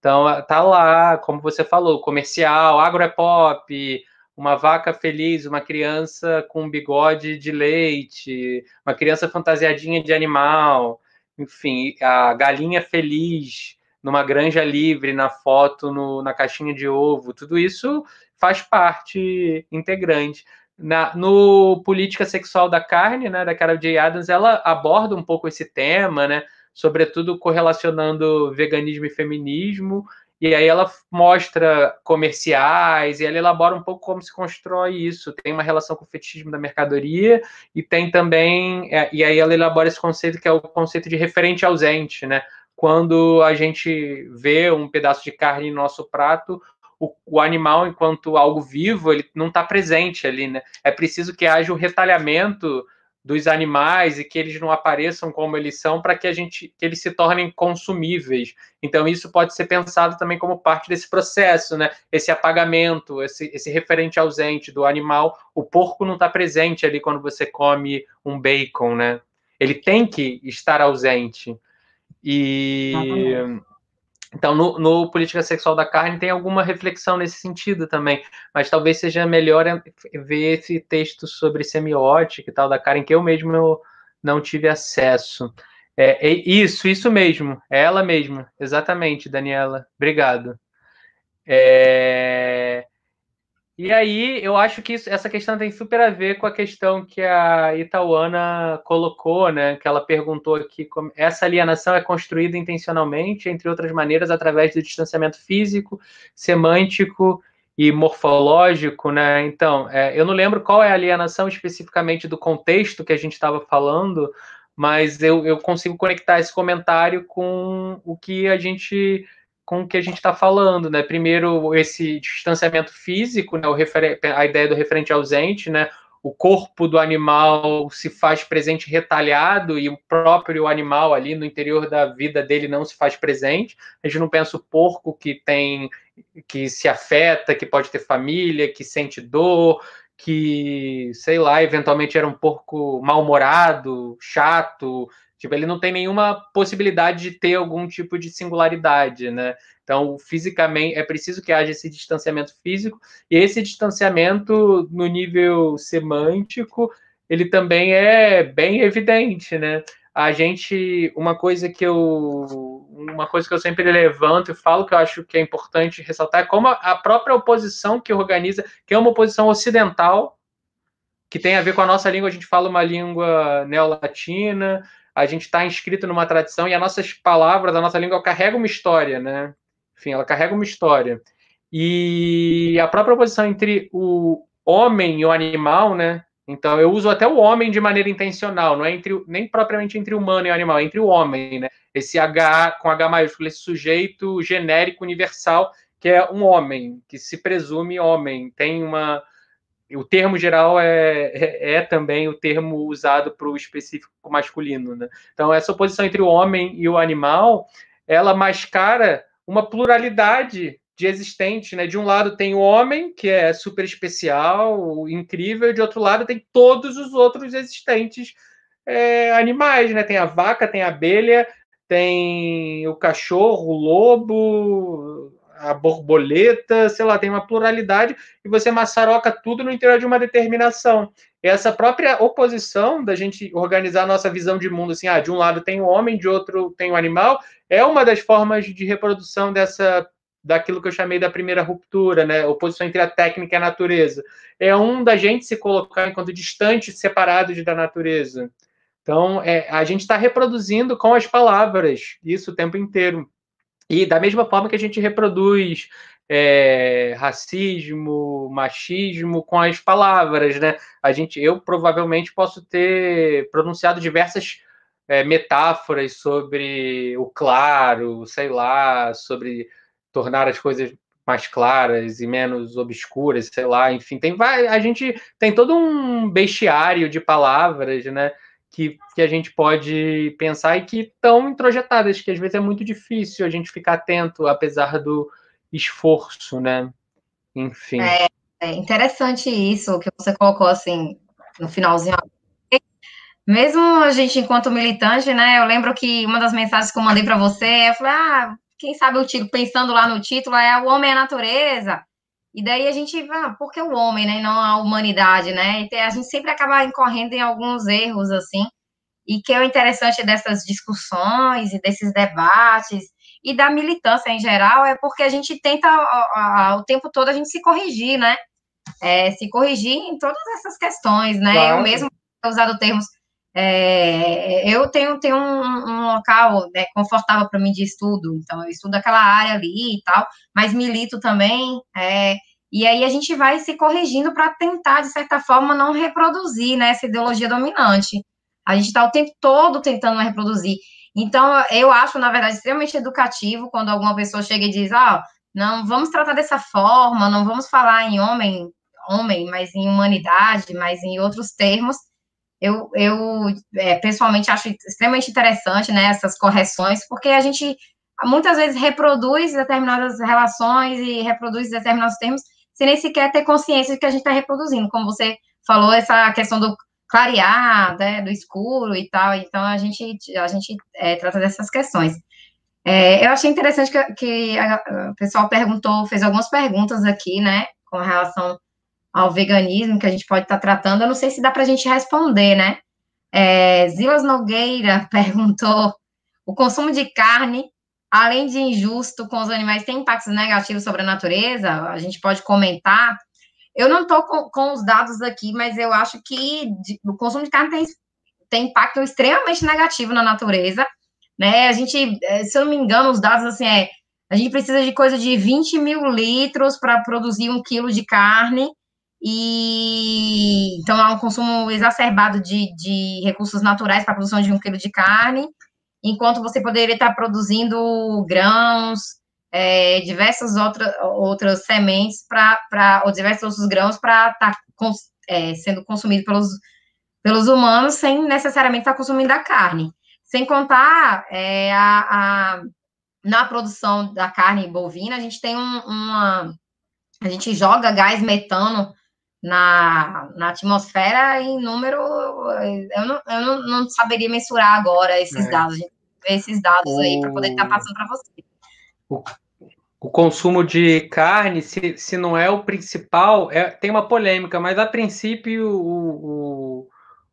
Então tá lá, como você falou, comercial, agro é pop, uma vaca feliz, uma criança com bigode de leite, uma criança fantasiadinha de animal, enfim, a galinha feliz numa granja livre, na foto, no, na caixinha de ovo, tudo isso faz parte integrante. Na, no Política Sexual da Carne, né, da Carol J. Adams, ela aborda um pouco esse tema, né, sobretudo correlacionando veganismo e feminismo, e aí ela mostra comerciais e ela elabora um pouco como se constrói isso. Tem uma relação com o fetichismo da mercadoria e tem também é, e aí ela elabora esse conceito que é o conceito de referente ausente, né? Quando a gente vê um pedaço de carne em nosso prato, o, o animal, enquanto algo vivo, ele não está presente ali, né? É preciso que haja um retalhamento dos animais e que eles não apareçam como eles são para que a gente que eles se tornem consumíveis. Então isso pode ser pensado também como parte desse processo, né? Esse apagamento, esse, esse referente ausente do animal. O porco não está presente ali quando você come um bacon, né? Ele tem que estar ausente. E então, no, no, Política Sexual da Carne tem alguma reflexão nesse sentido também, mas talvez seja melhor ver esse texto sobre semiótica e tal da Karen, que eu mesmo não tive acesso. É, é isso, isso mesmo, é ela mesma, exatamente, Daniela. Obrigado. É, e aí, eu acho que isso, essa questão tem super a ver com a questão que a Itauana colocou, né? Que ela perguntou aqui como essa alienação é construída intencionalmente, entre outras maneiras, através do distanciamento físico, semântico e morfológico, né? Então, é, eu não lembro qual é a alienação especificamente do contexto que a gente estava falando, mas eu, eu consigo conectar esse comentário com o que a gente com o que a gente está falando, né? Primeiro, esse distanciamento físico, né? A ideia do referente ausente, né? O corpo do animal se faz presente retalhado e o próprio animal ali no interior da vida dele não se faz presente. A gente não pensa o porco que tem, que se afeta, que pode ter família, que sente dor, que, sei lá, eventualmente era um porco mal-humorado, chato, Tipo, ele não tem nenhuma possibilidade de ter algum tipo de singularidade, né? Então, fisicamente, é preciso que haja esse distanciamento físico, e esse distanciamento no nível semântico, ele também é bem evidente, né? A gente, uma coisa que eu, uma coisa que eu sempre levanto e falo que eu acho que é importante ressaltar é como a própria oposição que organiza, que é uma oposição ocidental, que tem a ver com a nossa língua, a gente fala uma língua neolatina, a gente está inscrito numa tradição e as nossas palavras, a nossa língua carrega uma história, né? Enfim, ela carrega uma história. E a própria oposição entre o homem e o animal, né? Então eu uso até o homem de maneira intencional, não é entre nem propriamente entre humano e animal, é entre o homem, né? Esse H com H maiúsculo, esse sujeito genérico universal que é um homem, que se presume homem, tem uma o termo geral é, é, é também o termo usado para o específico masculino. Né? Então, essa oposição entre o homem e o animal, ela mascara uma pluralidade de existente. Né? De um lado tem o homem, que é super especial, incrível, e de outro lado tem todos os outros existentes é, animais. Né? Tem a vaca, tem a abelha, tem o cachorro, o lobo, a borboleta, sei lá, tem uma pluralidade e você maçaroca tudo no interior de uma determinação. E essa própria oposição da gente organizar a nossa visão de mundo, assim, ah, de um lado tem o homem, de outro tem o animal, é uma das formas de reprodução dessa daquilo que eu chamei da primeira ruptura, né? Oposição entre a técnica e a natureza. É um da gente se colocar enquanto distante, separado da natureza. Então, é, a gente está reproduzindo com as palavras isso o tempo inteiro. E da mesma forma que a gente reproduz é, racismo, machismo com as palavras, né? A gente, eu provavelmente posso ter pronunciado diversas é, metáforas sobre o claro, sei lá, sobre tornar as coisas mais claras e menos obscuras, sei lá, enfim, tem a gente tem todo um bestiário de palavras, né? Que, que a gente pode pensar e que estão introjetadas, que às vezes é muito difícil a gente ficar atento, apesar do, esforço, né? Enfim. É, é interessante isso que você colocou assim no finalzinho. Mesmo a gente, enquanto militante, né? Eu lembro que uma das mensagens que eu mandei para você, eu falei, ah, quem sabe o título, pensando lá no título, é o homem é a natureza. E daí a gente, ah, por que o homem, né? Não a humanidade, né? E a gente sempre acaba incorrendo em alguns erros, assim. E que é o interessante dessas discussões e desses debates e da militância em geral é porque a gente tenta o tempo todo a gente se corrigir, né? É, se corrigir em todas essas questões, né? Claro. Eu mesmo usado termos é, eu tenho, tenho um, um local né, confortável para mim de estudo, então eu estudo aquela área ali e tal, mas milito também, é, e aí a gente vai se corrigindo para tentar, de certa forma, não reproduzir né, essa ideologia dominante. A gente está o tempo todo tentando reproduzir. Então, eu acho, na verdade, extremamente educativo quando alguma pessoa chega e diz, ah, não vamos tratar dessa forma, não vamos falar em homem, homem, mas em humanidade, mas em outros termos. Eu, eu é, pessoalmente acho extremamente interessante né, essas correções, porque a gente muitas vezes reproduz determinadas relações e reproduz determinados termos sem nem sequer ter consciência de que a gente está reproduzindo, como você falou, essa questão do clarear, né, do escuro e tal. Então a gente a gente é, trata dessas questões. É, eu achei interessante que, que a, o pessoal perguntou, fez algumas perguntas aqui, né, com relação ao veganismo que a gente pode estar tá tratando. Eu não sei se dá para a gente responder, né? É, Zilas Nogueira perguntou: o consumo de carne, além de injusto com os animais, tem impactos negativos sobre a natureza? A gente pode comentar. Eu não estou com, com, os dados aqui, mas eu acho que de, o consumo de carne tem, tem impacto extremamente negativo na natureza, né? A gente, é, se eu não me engano, os dados, assim, é, a gente precisa de coisa de 20 mil litros para produzir um quilo de carne, e então há um consumo exacerbado de, de recursos naturais para a produção de um quilo de carne, enquanto você poderia estar produzindo grãos, é, diversas outra, outras sementes para, ou diversos outros grãos para estar tá cons, é, sendo consumido pelos, pelos humanos sem necessariamente estar tá consumindo a carne. Sem contar é, a, a, na produção da carne bovina, a gente tem um, uma. A gente joga gás metano na, na atmosfera em número. Eu não, eu não, não saberia mensurar agora esses é. dados. Esses dados o... aí para poder estar tá passando para você o, o consumo de carne, se, se não é o principal, é, tem uma polêmica, mas a princípio o,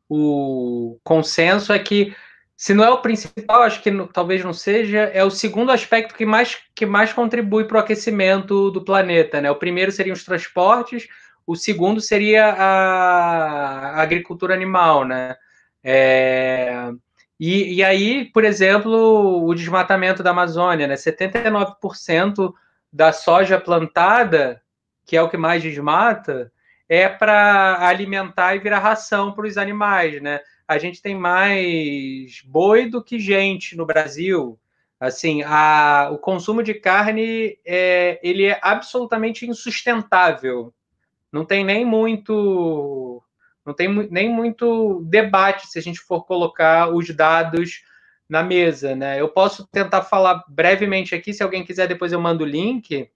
o, o consenso é que se não é o principal, acho que no, talvez não seja, é o segundo aspecto que mais, que mais contribui para o aquecimento do planeta. Né? O primeiro seriam os transportes, o segundo seria a, agricultura animal. Né? É, e, e aí, por exemplo, o desmatamento da Amazônia, né? 79% da soja plantada, que é o que mais desmata, é para alimentar e virar ração para os animais, né? A gente tem mais boi do que gente no Brasil. Assim, a, o consumo de carne é, ele é absolutamente insustentável. Não tem nem muito não tem nem muito debate se a gente for colocar os dados na mesa, né? Eu posso tentar falar brevemente aqui, se alguém quiser, depois eu mando o link.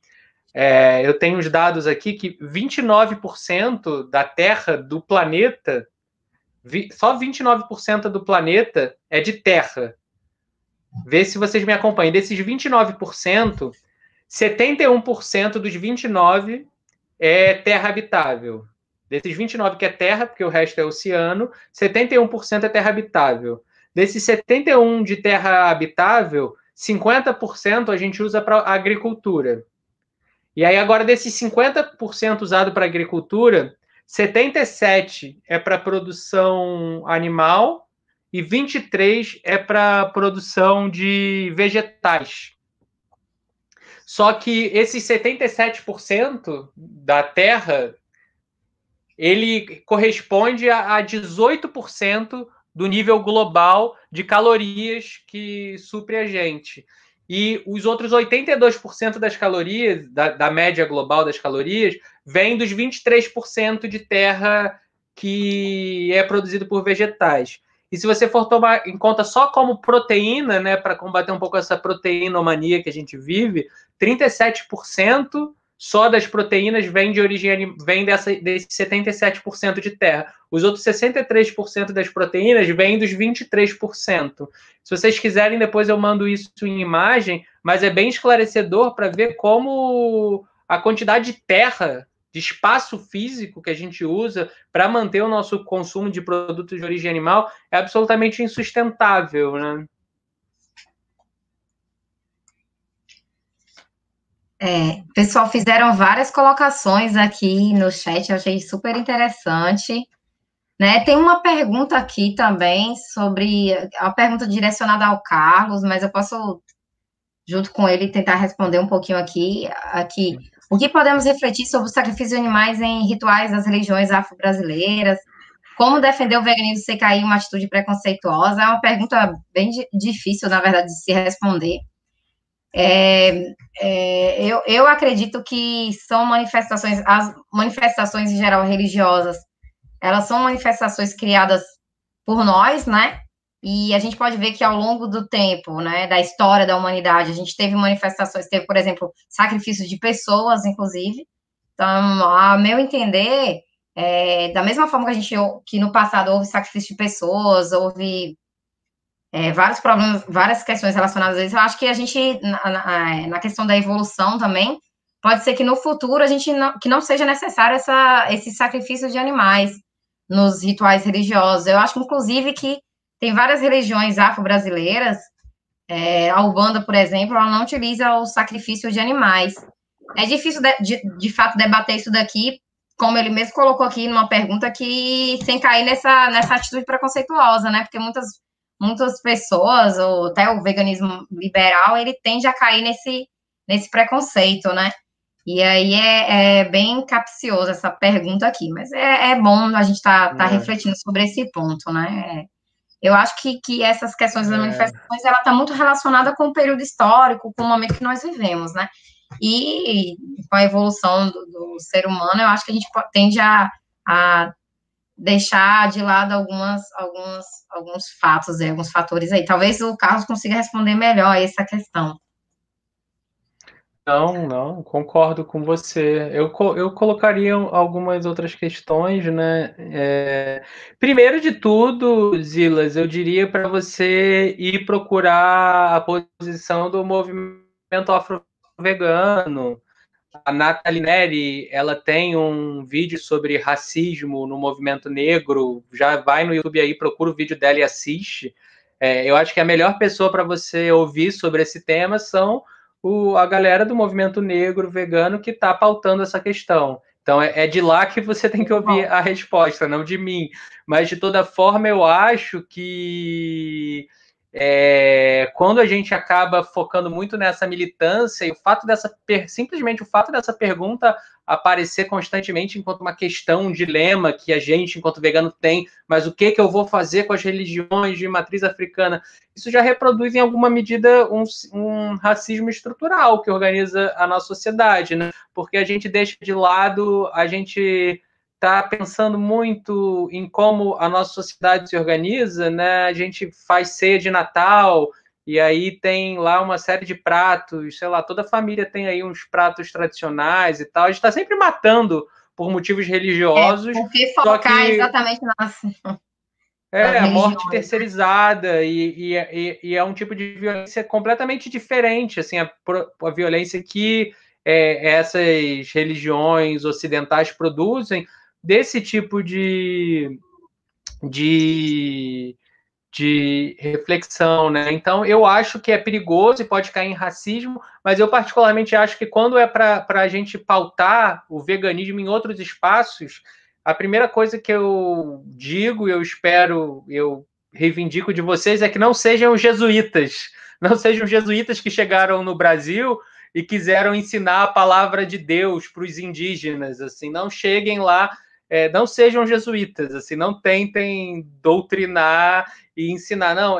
É, eu tenho os dados aqui que 29% da Terra do planeta, vi, só 29% do planeta é de terra. Vê se vocês me acompanham. Desses 29%, 71% dos 29% é terra habitável. Desses 29 que é terra, porque o resto é oceano, 71% é terra habitável. Desses 71 de terra habitável, 50% a gente usa para agricultura. E aí agora desses 50% usado para agricultura, 77 é para produção animal e 23 é para produção de vegetais. Só que esses 77% da Terra ele corresponde a 18% do nível global de calorias que supre a gente. E os outros 82% das calorias, da, da, média global das calorias, vem dos 23% de terra que é produzido por vegetais. E se você for tomar em conta só como proteína, né, para combater um pouco essa proteinomania que a gente vive, 37% só das proteínas vem de origem vem dessa, desse 77% de terra. Os outros 63% das proteínas vêm dos 23%. Se vocês quiserem, depois eu mando isso em imagem, mas é bem esclarecedor para ver como a quantidade de terra, de espaço físico que a gente usa para manter o nosso consumo de produtos de origem animal é absolutamente insustentável, né? É, pessoal, fizeram várias colocações aqui no chat, achei super interessante. Né? Tem uma pergunta aqui também sobre a pergunta direcionada ao Carlos, mas eu posso, junto com ele, tentar responder um pouquinho aqui. aqui. O que podemos refletir sobre o sacrifício de animais em rituais das religiões afro-brasileiras? Como defender o veganismo sem cair em uma atitude preconceituosa? É uma pergunta bem difícil, na verdade, de se responder. É, é, eu, eu acredito que são manifestações, as manifestações em geral religiosas, elas são manifestações criadas por nós, né? E a gente pode ver que ao longo do tempo, né, da história da humanidade, a gente teve manifestações, teve, por exemplo, sacrifícios de pessoas, inclusive. Então, a meu entender, é, da mesma forma que a gente que no passado houve sacrifício de pessoas, houve é, vários problemas, várias questões relacionadas a isso. Eu acho que a gente, na, na, na, questão da evolução também, pode ser que no futuro a gente não, que não seja necessário essa, esse sacrifício de animais nos rituais religiosos. Eu acho, inclusive, que tem várias religiões afro-brasileiras, é, a Ubanda, por exemplo, ela não utiliza o sacrifício de animais. É difícil, de, de, de fato, debater isso daqui, como ele mesmo colocou aqui numa pergunta, que sem cair nessa, nessa atitude preconceituosa, né? Porque muitas muitas pessoas, ou até o veganismo liberal, ele tende a cair nesse, nesse preconceito, né? E aí é, é bem capciosa essa pergunta aqui, mas é, é bom a gente estar tá, tá é. refletindo sobre esse ponto, né? Eu acho que, que essas questões das é. manifestações, ela está muito relacionada com o período histórico, com o momento que nós vivemos, né? E com a evolução do, do ser humano, eu acho que a gente tende a, a deixar de lado algumas, algumas, alguns fatos, alguns fatores aí. Talvez o Carlos consiga responder melhor essa questão. Não, não, concordo com você. Eu, eu colocaria algumas outras questões, né? É, primeiro de tudo, Zilas, eu diria para você ir procurar a posição do movimento afro-vegano, a Nathalie Neri, ela tem um vídeo sobre racismo no movimento negro. Já vai no YouTube aí, procura o vídeo dela e assiste. É, eu acho que a melhor pessoa para você ouvir sobre esse tema são o, a galera do movimento negro vegano que está pautando essa questão. Então é, é, de lá que você tem que ouvir a resposta, não de mim. Mas de toda forma, eu acho que é, quando a gente acaba focando muito nessa militância e o fato dessa simplesmente o fato dessa pergunta aparecer constantemente enquanto uma questão, um dilema que a gente, enquanto vegano, tem, mas o que que eu vou fazer com as religiões de matriz africana? Isso já reproduz em alguma medida um, um racismo estrutural que organiza a nossa sociedade, né? Porque a gente deixa de lado, a gente está pensando muito em como a nossa sociedade se organiza, né? A gente faz ceia de Natal e aí tem lá uma série de pratos, sei lá, toda família tem aí uns pratos tradicionais e tal. A gente está sempre matando por motivos religiosos. É, porque focar que... exatamente nas. É, a morte terceirizada e, e, e, é um tipo de violência completamente diferente, assim, a, a violência que é, essas religiões ocidentais produzem, desse tipo de, de, de reflexão, né? Então, eu acho que é perigoso e pode cair em racismo, mas eu particularmente acho que quando é para a gente pautar o veganismo em outros espaços, a primeira coisa que eu digo, eu espero, eu reivindico de vocês é que não sejam jesuítas, não sejam jesuítas que chegaram no Brasil e quiseram ensinar a palavra de Deus para os indígenas, assim, não cheguem lá é, não sejam jesuítas, assim, não tentem doutrinar e ensinar. Não,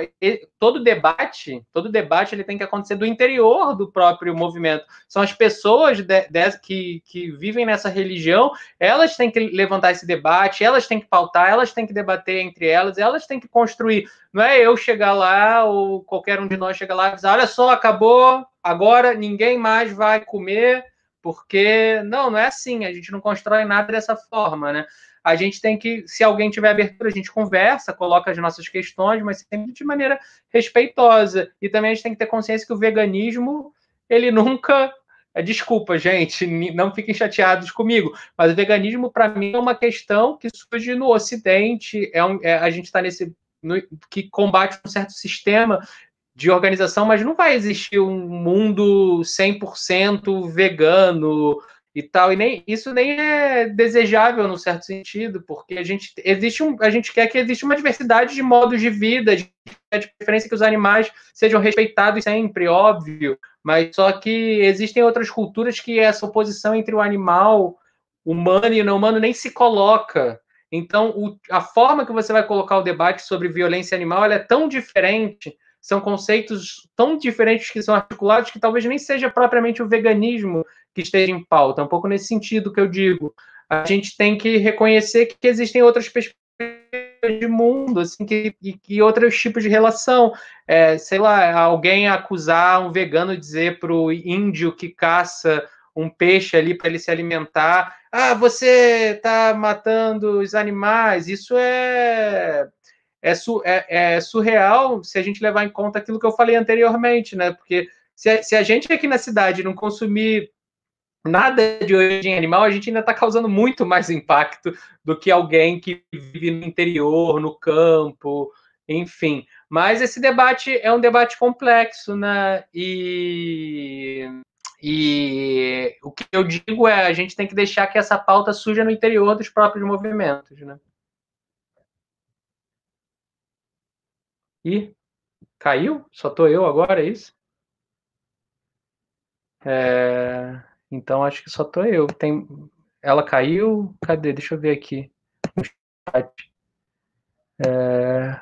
todo debate, todo debate ele tem que acontecer do interior do próprio movimento. São as pessoas de, de, que, que vivem nessa religião, elas têm que levantar esse debate, elas têm que pautar, elas têm que debater entre elas, elas têm que construir. Não é eu chegar lá ou qualquer um de nós chegar lá e dizer, olha só, acabou, agora ninguém mais vai comer porque não, não é assim, a gente não constrói nada dessa forma, né? A gente tem que, se alguém tiver abertura, a gente conversa, coloca as nossas questões, mas sempre de maneira respeitosa. E também a gente tem que ter consciência que o veganismo, ele nunca é, Desculpa, gente, não fiquem chateados comigo, mas o veganismo, para mim, é uma questão que surge no Ocidente. É, um, é a gente está nesse. No, que combate um certo sistema de organização, mas não vai existir um mundo 100% vegano e tal, e nem isso nem é desejável no certo sentido, porque a gente existe um, a gente quer que exista uma diversidade de modos de vida, de, de preferência que os animais sejam respeitados sempre, óbvio, mas só que existem outras culturas que essa oposição entre o animal humano e não humano nem se coloca. Então, o, a forma que você vai colocar o debate sobre violência animal é tão diferente são conceitos tão diferentes que são articulados que talvez nem seja propriamente o veganismo que esteja em pauta. É um pouco nesse sentido que eu digo. A gente tem que reconhecer que existem outras perspectivas de mundo, assim, que, e, outros tipos de relação. É, sei lá, alguém acusar um vegano dizer para o índio que caça um peixe ali para ele se alimentar, ah, você está matando os animais. Isso é é, su, é, é, surreal se a gente levar em conta aquilo que eu falei anteriormente, né? Porque se a, se a gente aqui na cidade não consumir nada de origem animal, a gente ainda está causando muito mais impacto do que alguém que vive no interior, no campo, enfim. Mas esse debate é um debate complexo, né? E, e o que eu digo é a gente tem que deixar que essa pauta suja no interior dos próprios movimentos, né? Caiu? Só tô eu agora, é isso? É, então acho que só tô eu. Tem, ela caiu? Cadê? Deixa eu ver aqui. É...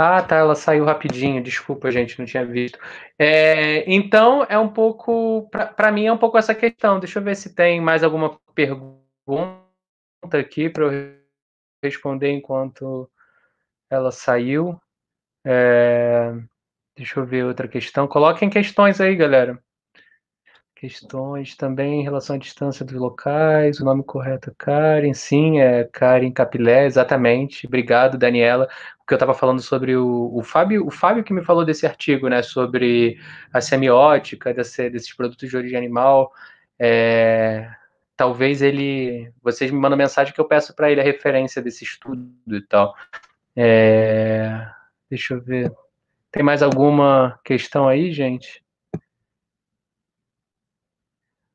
Ah, tá, ela saiu rapidinho. Desculpa, gente, não tinha visto. É, então é um pouco, para mim é um pouco essa questão. Deixa eu ver se tem mais alguma pergunta aqui para eu responder enquanto ela saiu. É... Deixa eu ver outra questão. Coloquem questões aí, galera. Questões também em relação à distância dos locais, o nome correto é Karen, sim, é Karen Capilé, exatamente. Obrigado, Daniela. O que eu estava falando sobre o, o Fábio, o Fábio que me falou desse artigo, né, sobre a semiótica desse, desses produtos de origem animal. É, talvez ele, vocês me mandam mensagem que eu peço para ele a referência desse estudo e tal. É, deixa eu ver. Tem mais alguma questão aí, gente?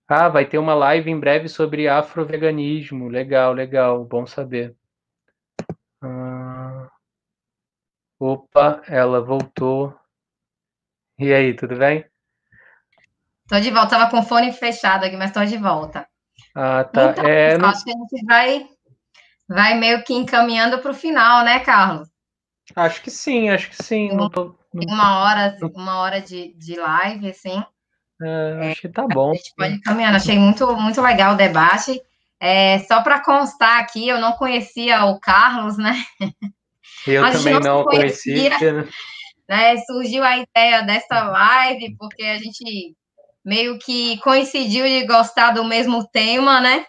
Ah, vai ter uma live em breve sobre afroveganismo. Legal, legal, bom saber. Ah, opa, ela voltou. E aí, tudo bem? Tô de volta, tava com o fone fechado aqui, mas tô de volta. Ah, tá. Então, é, não... acho que a gente vai vai meio que encaminhando para o final, né, Carlos? Acho que sim, acho que sim. Tem, tô... uma hora, uma hora de, de live, assim. É, acho que tá bom. A gente pode ir caminhando. Achei muito, muito legal o debate. É, só para constar aqui, eu não conhecia o Carlos, né? Eu também não, conhecia. conhecia. Né? Surgiu a ideia dessa live, porque a gente meio que coincidiu de gostar do mesmo tema, né?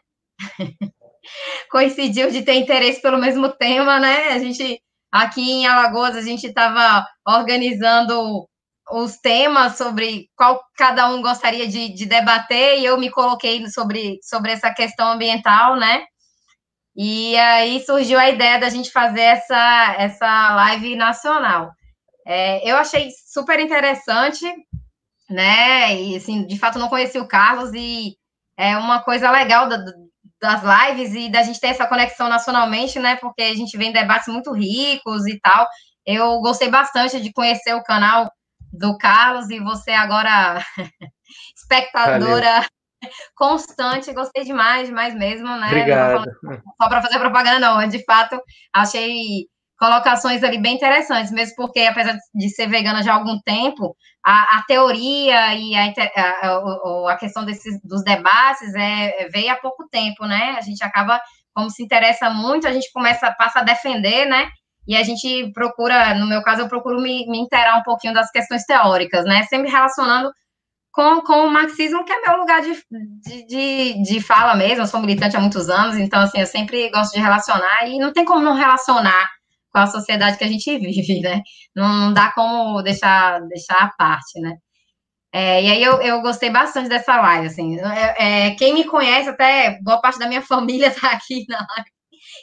Coincidiu de ter interesse pelo mesmo tema, né? A gente aqui em Alagoas a gente estava organizando os temas sobre qual cada um gostaria de, de, debater e eu me coloquei sobre, sobre essa questão ambiental, né? E aí surgiu a ideia da gente fazer essa, essa live nacional. É, eu achei super interessante, né? E assim, de fato não conheci o Carlos e é uma coisa legal do, das lives e da gente ter essa conexão nacionalmente, né? Porque a gente vem debates muito ricos e tal. Eu gostei bastante de conhecer o canal do Carlos e você agora espectadora Valeu. constante. Gostei demais, demais mesmo, né? Obrigado. Só para fazer propaganda, não. De fato, achei colocações ali bem interessantes, mesmo porque, apesar de ser vegana já há algum tempo, a, a teoria e a, a, a questão desses, dos debates é, veio há pouco tempo, né? A gente acaba, como se interessa muito, a gente começa, passa a defender, né? E a gente procura, no meu caso, eu procuro me, me inteirar um pouquinho das questões teóricas, né? Sempre relacionando com, com o marxismo, que é meu lugar de, de, de, de fala mesmo. Eu sou militante há muitos anos, então, assim, eu sempre gosto de relacionar, e não tem como não relacionar com a sociedade que a gente vive, né? Não, não dá como deixar, deixar a parte, né? É, e aí eu, eu gostei bastante dessa live, assim. É, é, quem me conhece, até boa parte da minha família está aqui na live,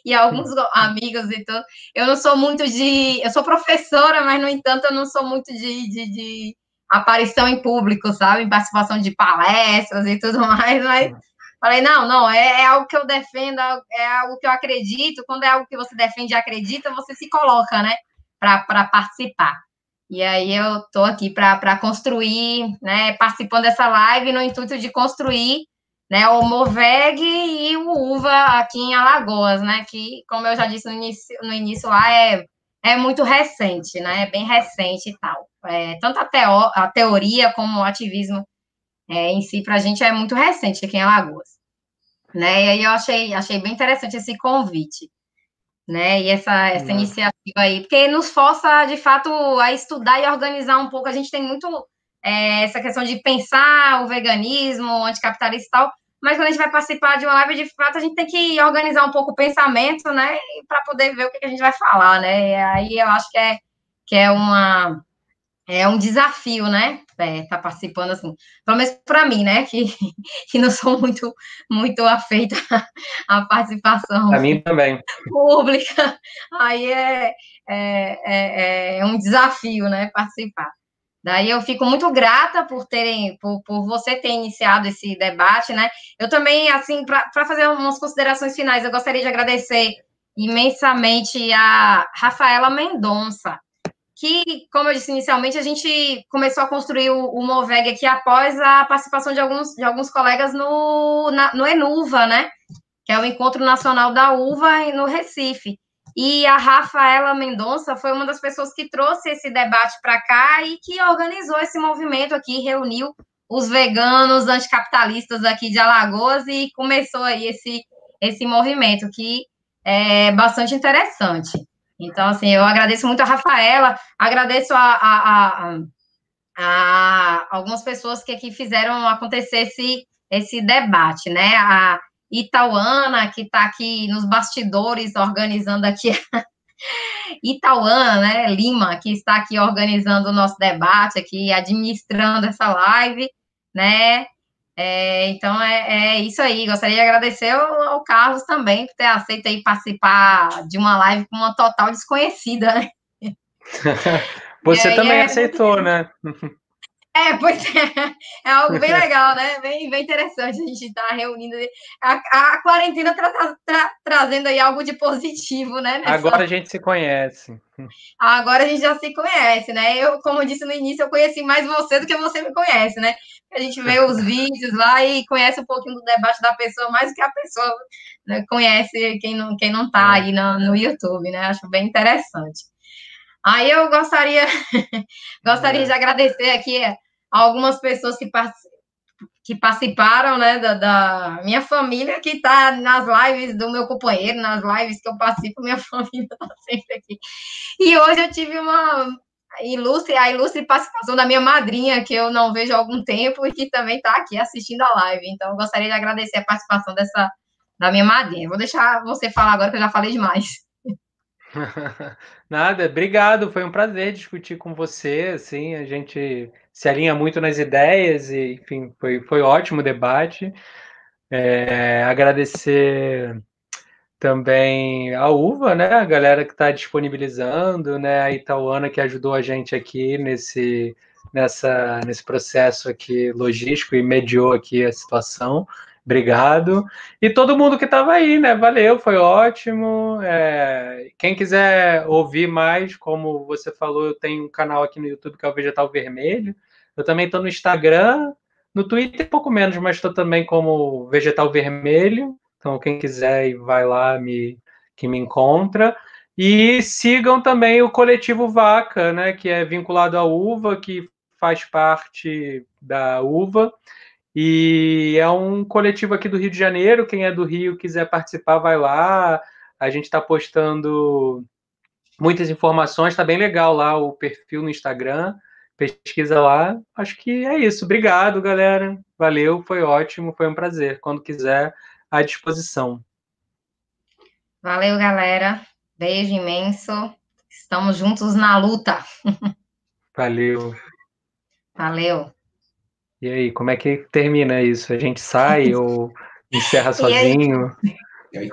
e alguns amigos e tudo. Eu não sou muito de. Eu sou professora, mas, no entanto, eu não sou muito de, de, de aparição em público, sabe? Em participação de palestras e tudo mais, mas Falei, não, não, é, é, algo que eu defendo, é algo que eu acredito. Quando é algo que você defende e acredita, você se coloca, né, para participar. E aí eu estou aqui para construir, né, participando dessa live no intuito de construir né, o Moveg e o UVA aqui em Alagoas, né, que, como eu já disse no início, no início lá, é, é muito recente, né, é bem recente e tal. É, tanto a, teo, a teoria como o ativismo é, em si, para a gente, é muito recente aqui em Alagoas. Né? E aí eu achei, achei bem interessante esse convite, né? E essa, essa uhum. iniciativa aí, porque nos força, de fato, a estudar e organizar um pouco. A gente tem muito é, essa questão de pensar o veganismo, o anticapitalista e tal, mas quando a gente vai participar de uma live, de fato, a gente tem que organizar um pouco o pensamento, né? Para poder ver o que a gente vai falar, né? E aí eu acho que é, que é uma é um desafio, né? É, tá participando assim, pelo menos para mim, né? Que, que não sou muito muito afeita à participação. Para mim também. Pública. Aí é, é, é, é, um desafio, né? Participar. Daí eu fico muito grata por terem, por, por você ter iniciado esse debate, né? Eu também, assim, para fazer umas considerações finais, eu gostaria de agradecer imensamente a Rafaela Mendonça, que, como eu disse inicialmente, a gente começou a construir o, o Moveg aqui após a participação de alguns, de alguns colegas no, na, no Enuva, né? Que é o Encontro Nacional da Uva no Recife. E a Rafaela Mendonça foi uma das pessoas que trouxe esse debate para cá e que organizou esse movimento aqui, reuniu os veganos anticapitalistas aqui de Alagoas e começou aí esse, esse movimento que é bastante interessante. Então, assim, eu agradeço muito a Rafaela, agradeço a, a, a, a algumas pessoas que aqui fizeram acontecer esse, esse debate, né? A Itauana, que está aqui nos bastidores organizando aqui. Itauana, né, Lima, que está aqui organizando o nosso debate, aqui administrando essa live, né? É, então é, é, isso aí. Gostaria de agradecer ao, ao, Carlos também por ter aceito aí participar de uma live com uma total desconhecida, né? Você também é, aceitou, né? É, pois é, é algo bem legal, né? Bem, bem interessante a gente estar tá reunindo. A, a quarentena tra, tra, tra, trazendo aí algo de positivo, né? Nessa... Agora a gente se conhece. Agora a gente já se conhece, né? Eu, como eu disse no início, eu conheci mais você do que você me conhece, né? A gente vê os vídeos lá e conhece um pouquinho do debate da pessoa mais do que a pessoa né, conhece quem não, quem não tá é. aí no, no YouTube, né? Acho bem interessante. Aí eu gostaria, gostaria é. de agradecer aqui a algumas pessoas que, que participaram, né, da, da minha família que está nas lives do meu companheiro, nas lives que eu participo, minha família está sempre aqui. E hoje eu tive uma ilustre, a ilustre participação da minha madrinha, que eu não vejo há algum tempo e que também está aqui assistindo a live. Então, gostaria de agradecer a participação dessa da minha madrinha. Vou deixar você falar agora, que eu já falei demais. Nada, obrigado. Foi um prazer discutir com você. Assim, a gente se alinha muito nas ideias e, enfim, foi, foi ótimo o debate. É, agradecer também a Uva, né? A galera que está disponibilizando, né? A Itauana que ajudou a gente aqui nesse, nessa, nesse processo aqui logístico e mediou aqui a situação. Obrigado. E todo mundo que estava aí, né? Valeu, foi ótimo. É, quem quiser ouvir mais, como você falou, eu tenho um canal aqui no YouTube que é o Vegetal Vermelho. Eu também estou no Instagram, no Twitter pouco menos, mas estou também como Vegetal Vermelho. Então, quem quiser, vai lá me, que me encontra. E sigam também o coletivo Vaca, né, que é vinculado à uva, que faz parte da uva. E é um coletivo aqui do Rio de Janeiro. Quem é do Rio quiser participar, vai lá. A gente está postando muitas informações, está bem legal lá o perfil no Instagram. Pesquisa lá. Acho que é isso. Obrigado, galera. Valeu, foi ótimo, foi um prazer. Quando quiser, à disposição. Valeu, galera. Beijo imenso. Estamos juntos na luta. Valeu. Valeu. E aí, como é que termina isso? A gente sai ou encerra sozinho?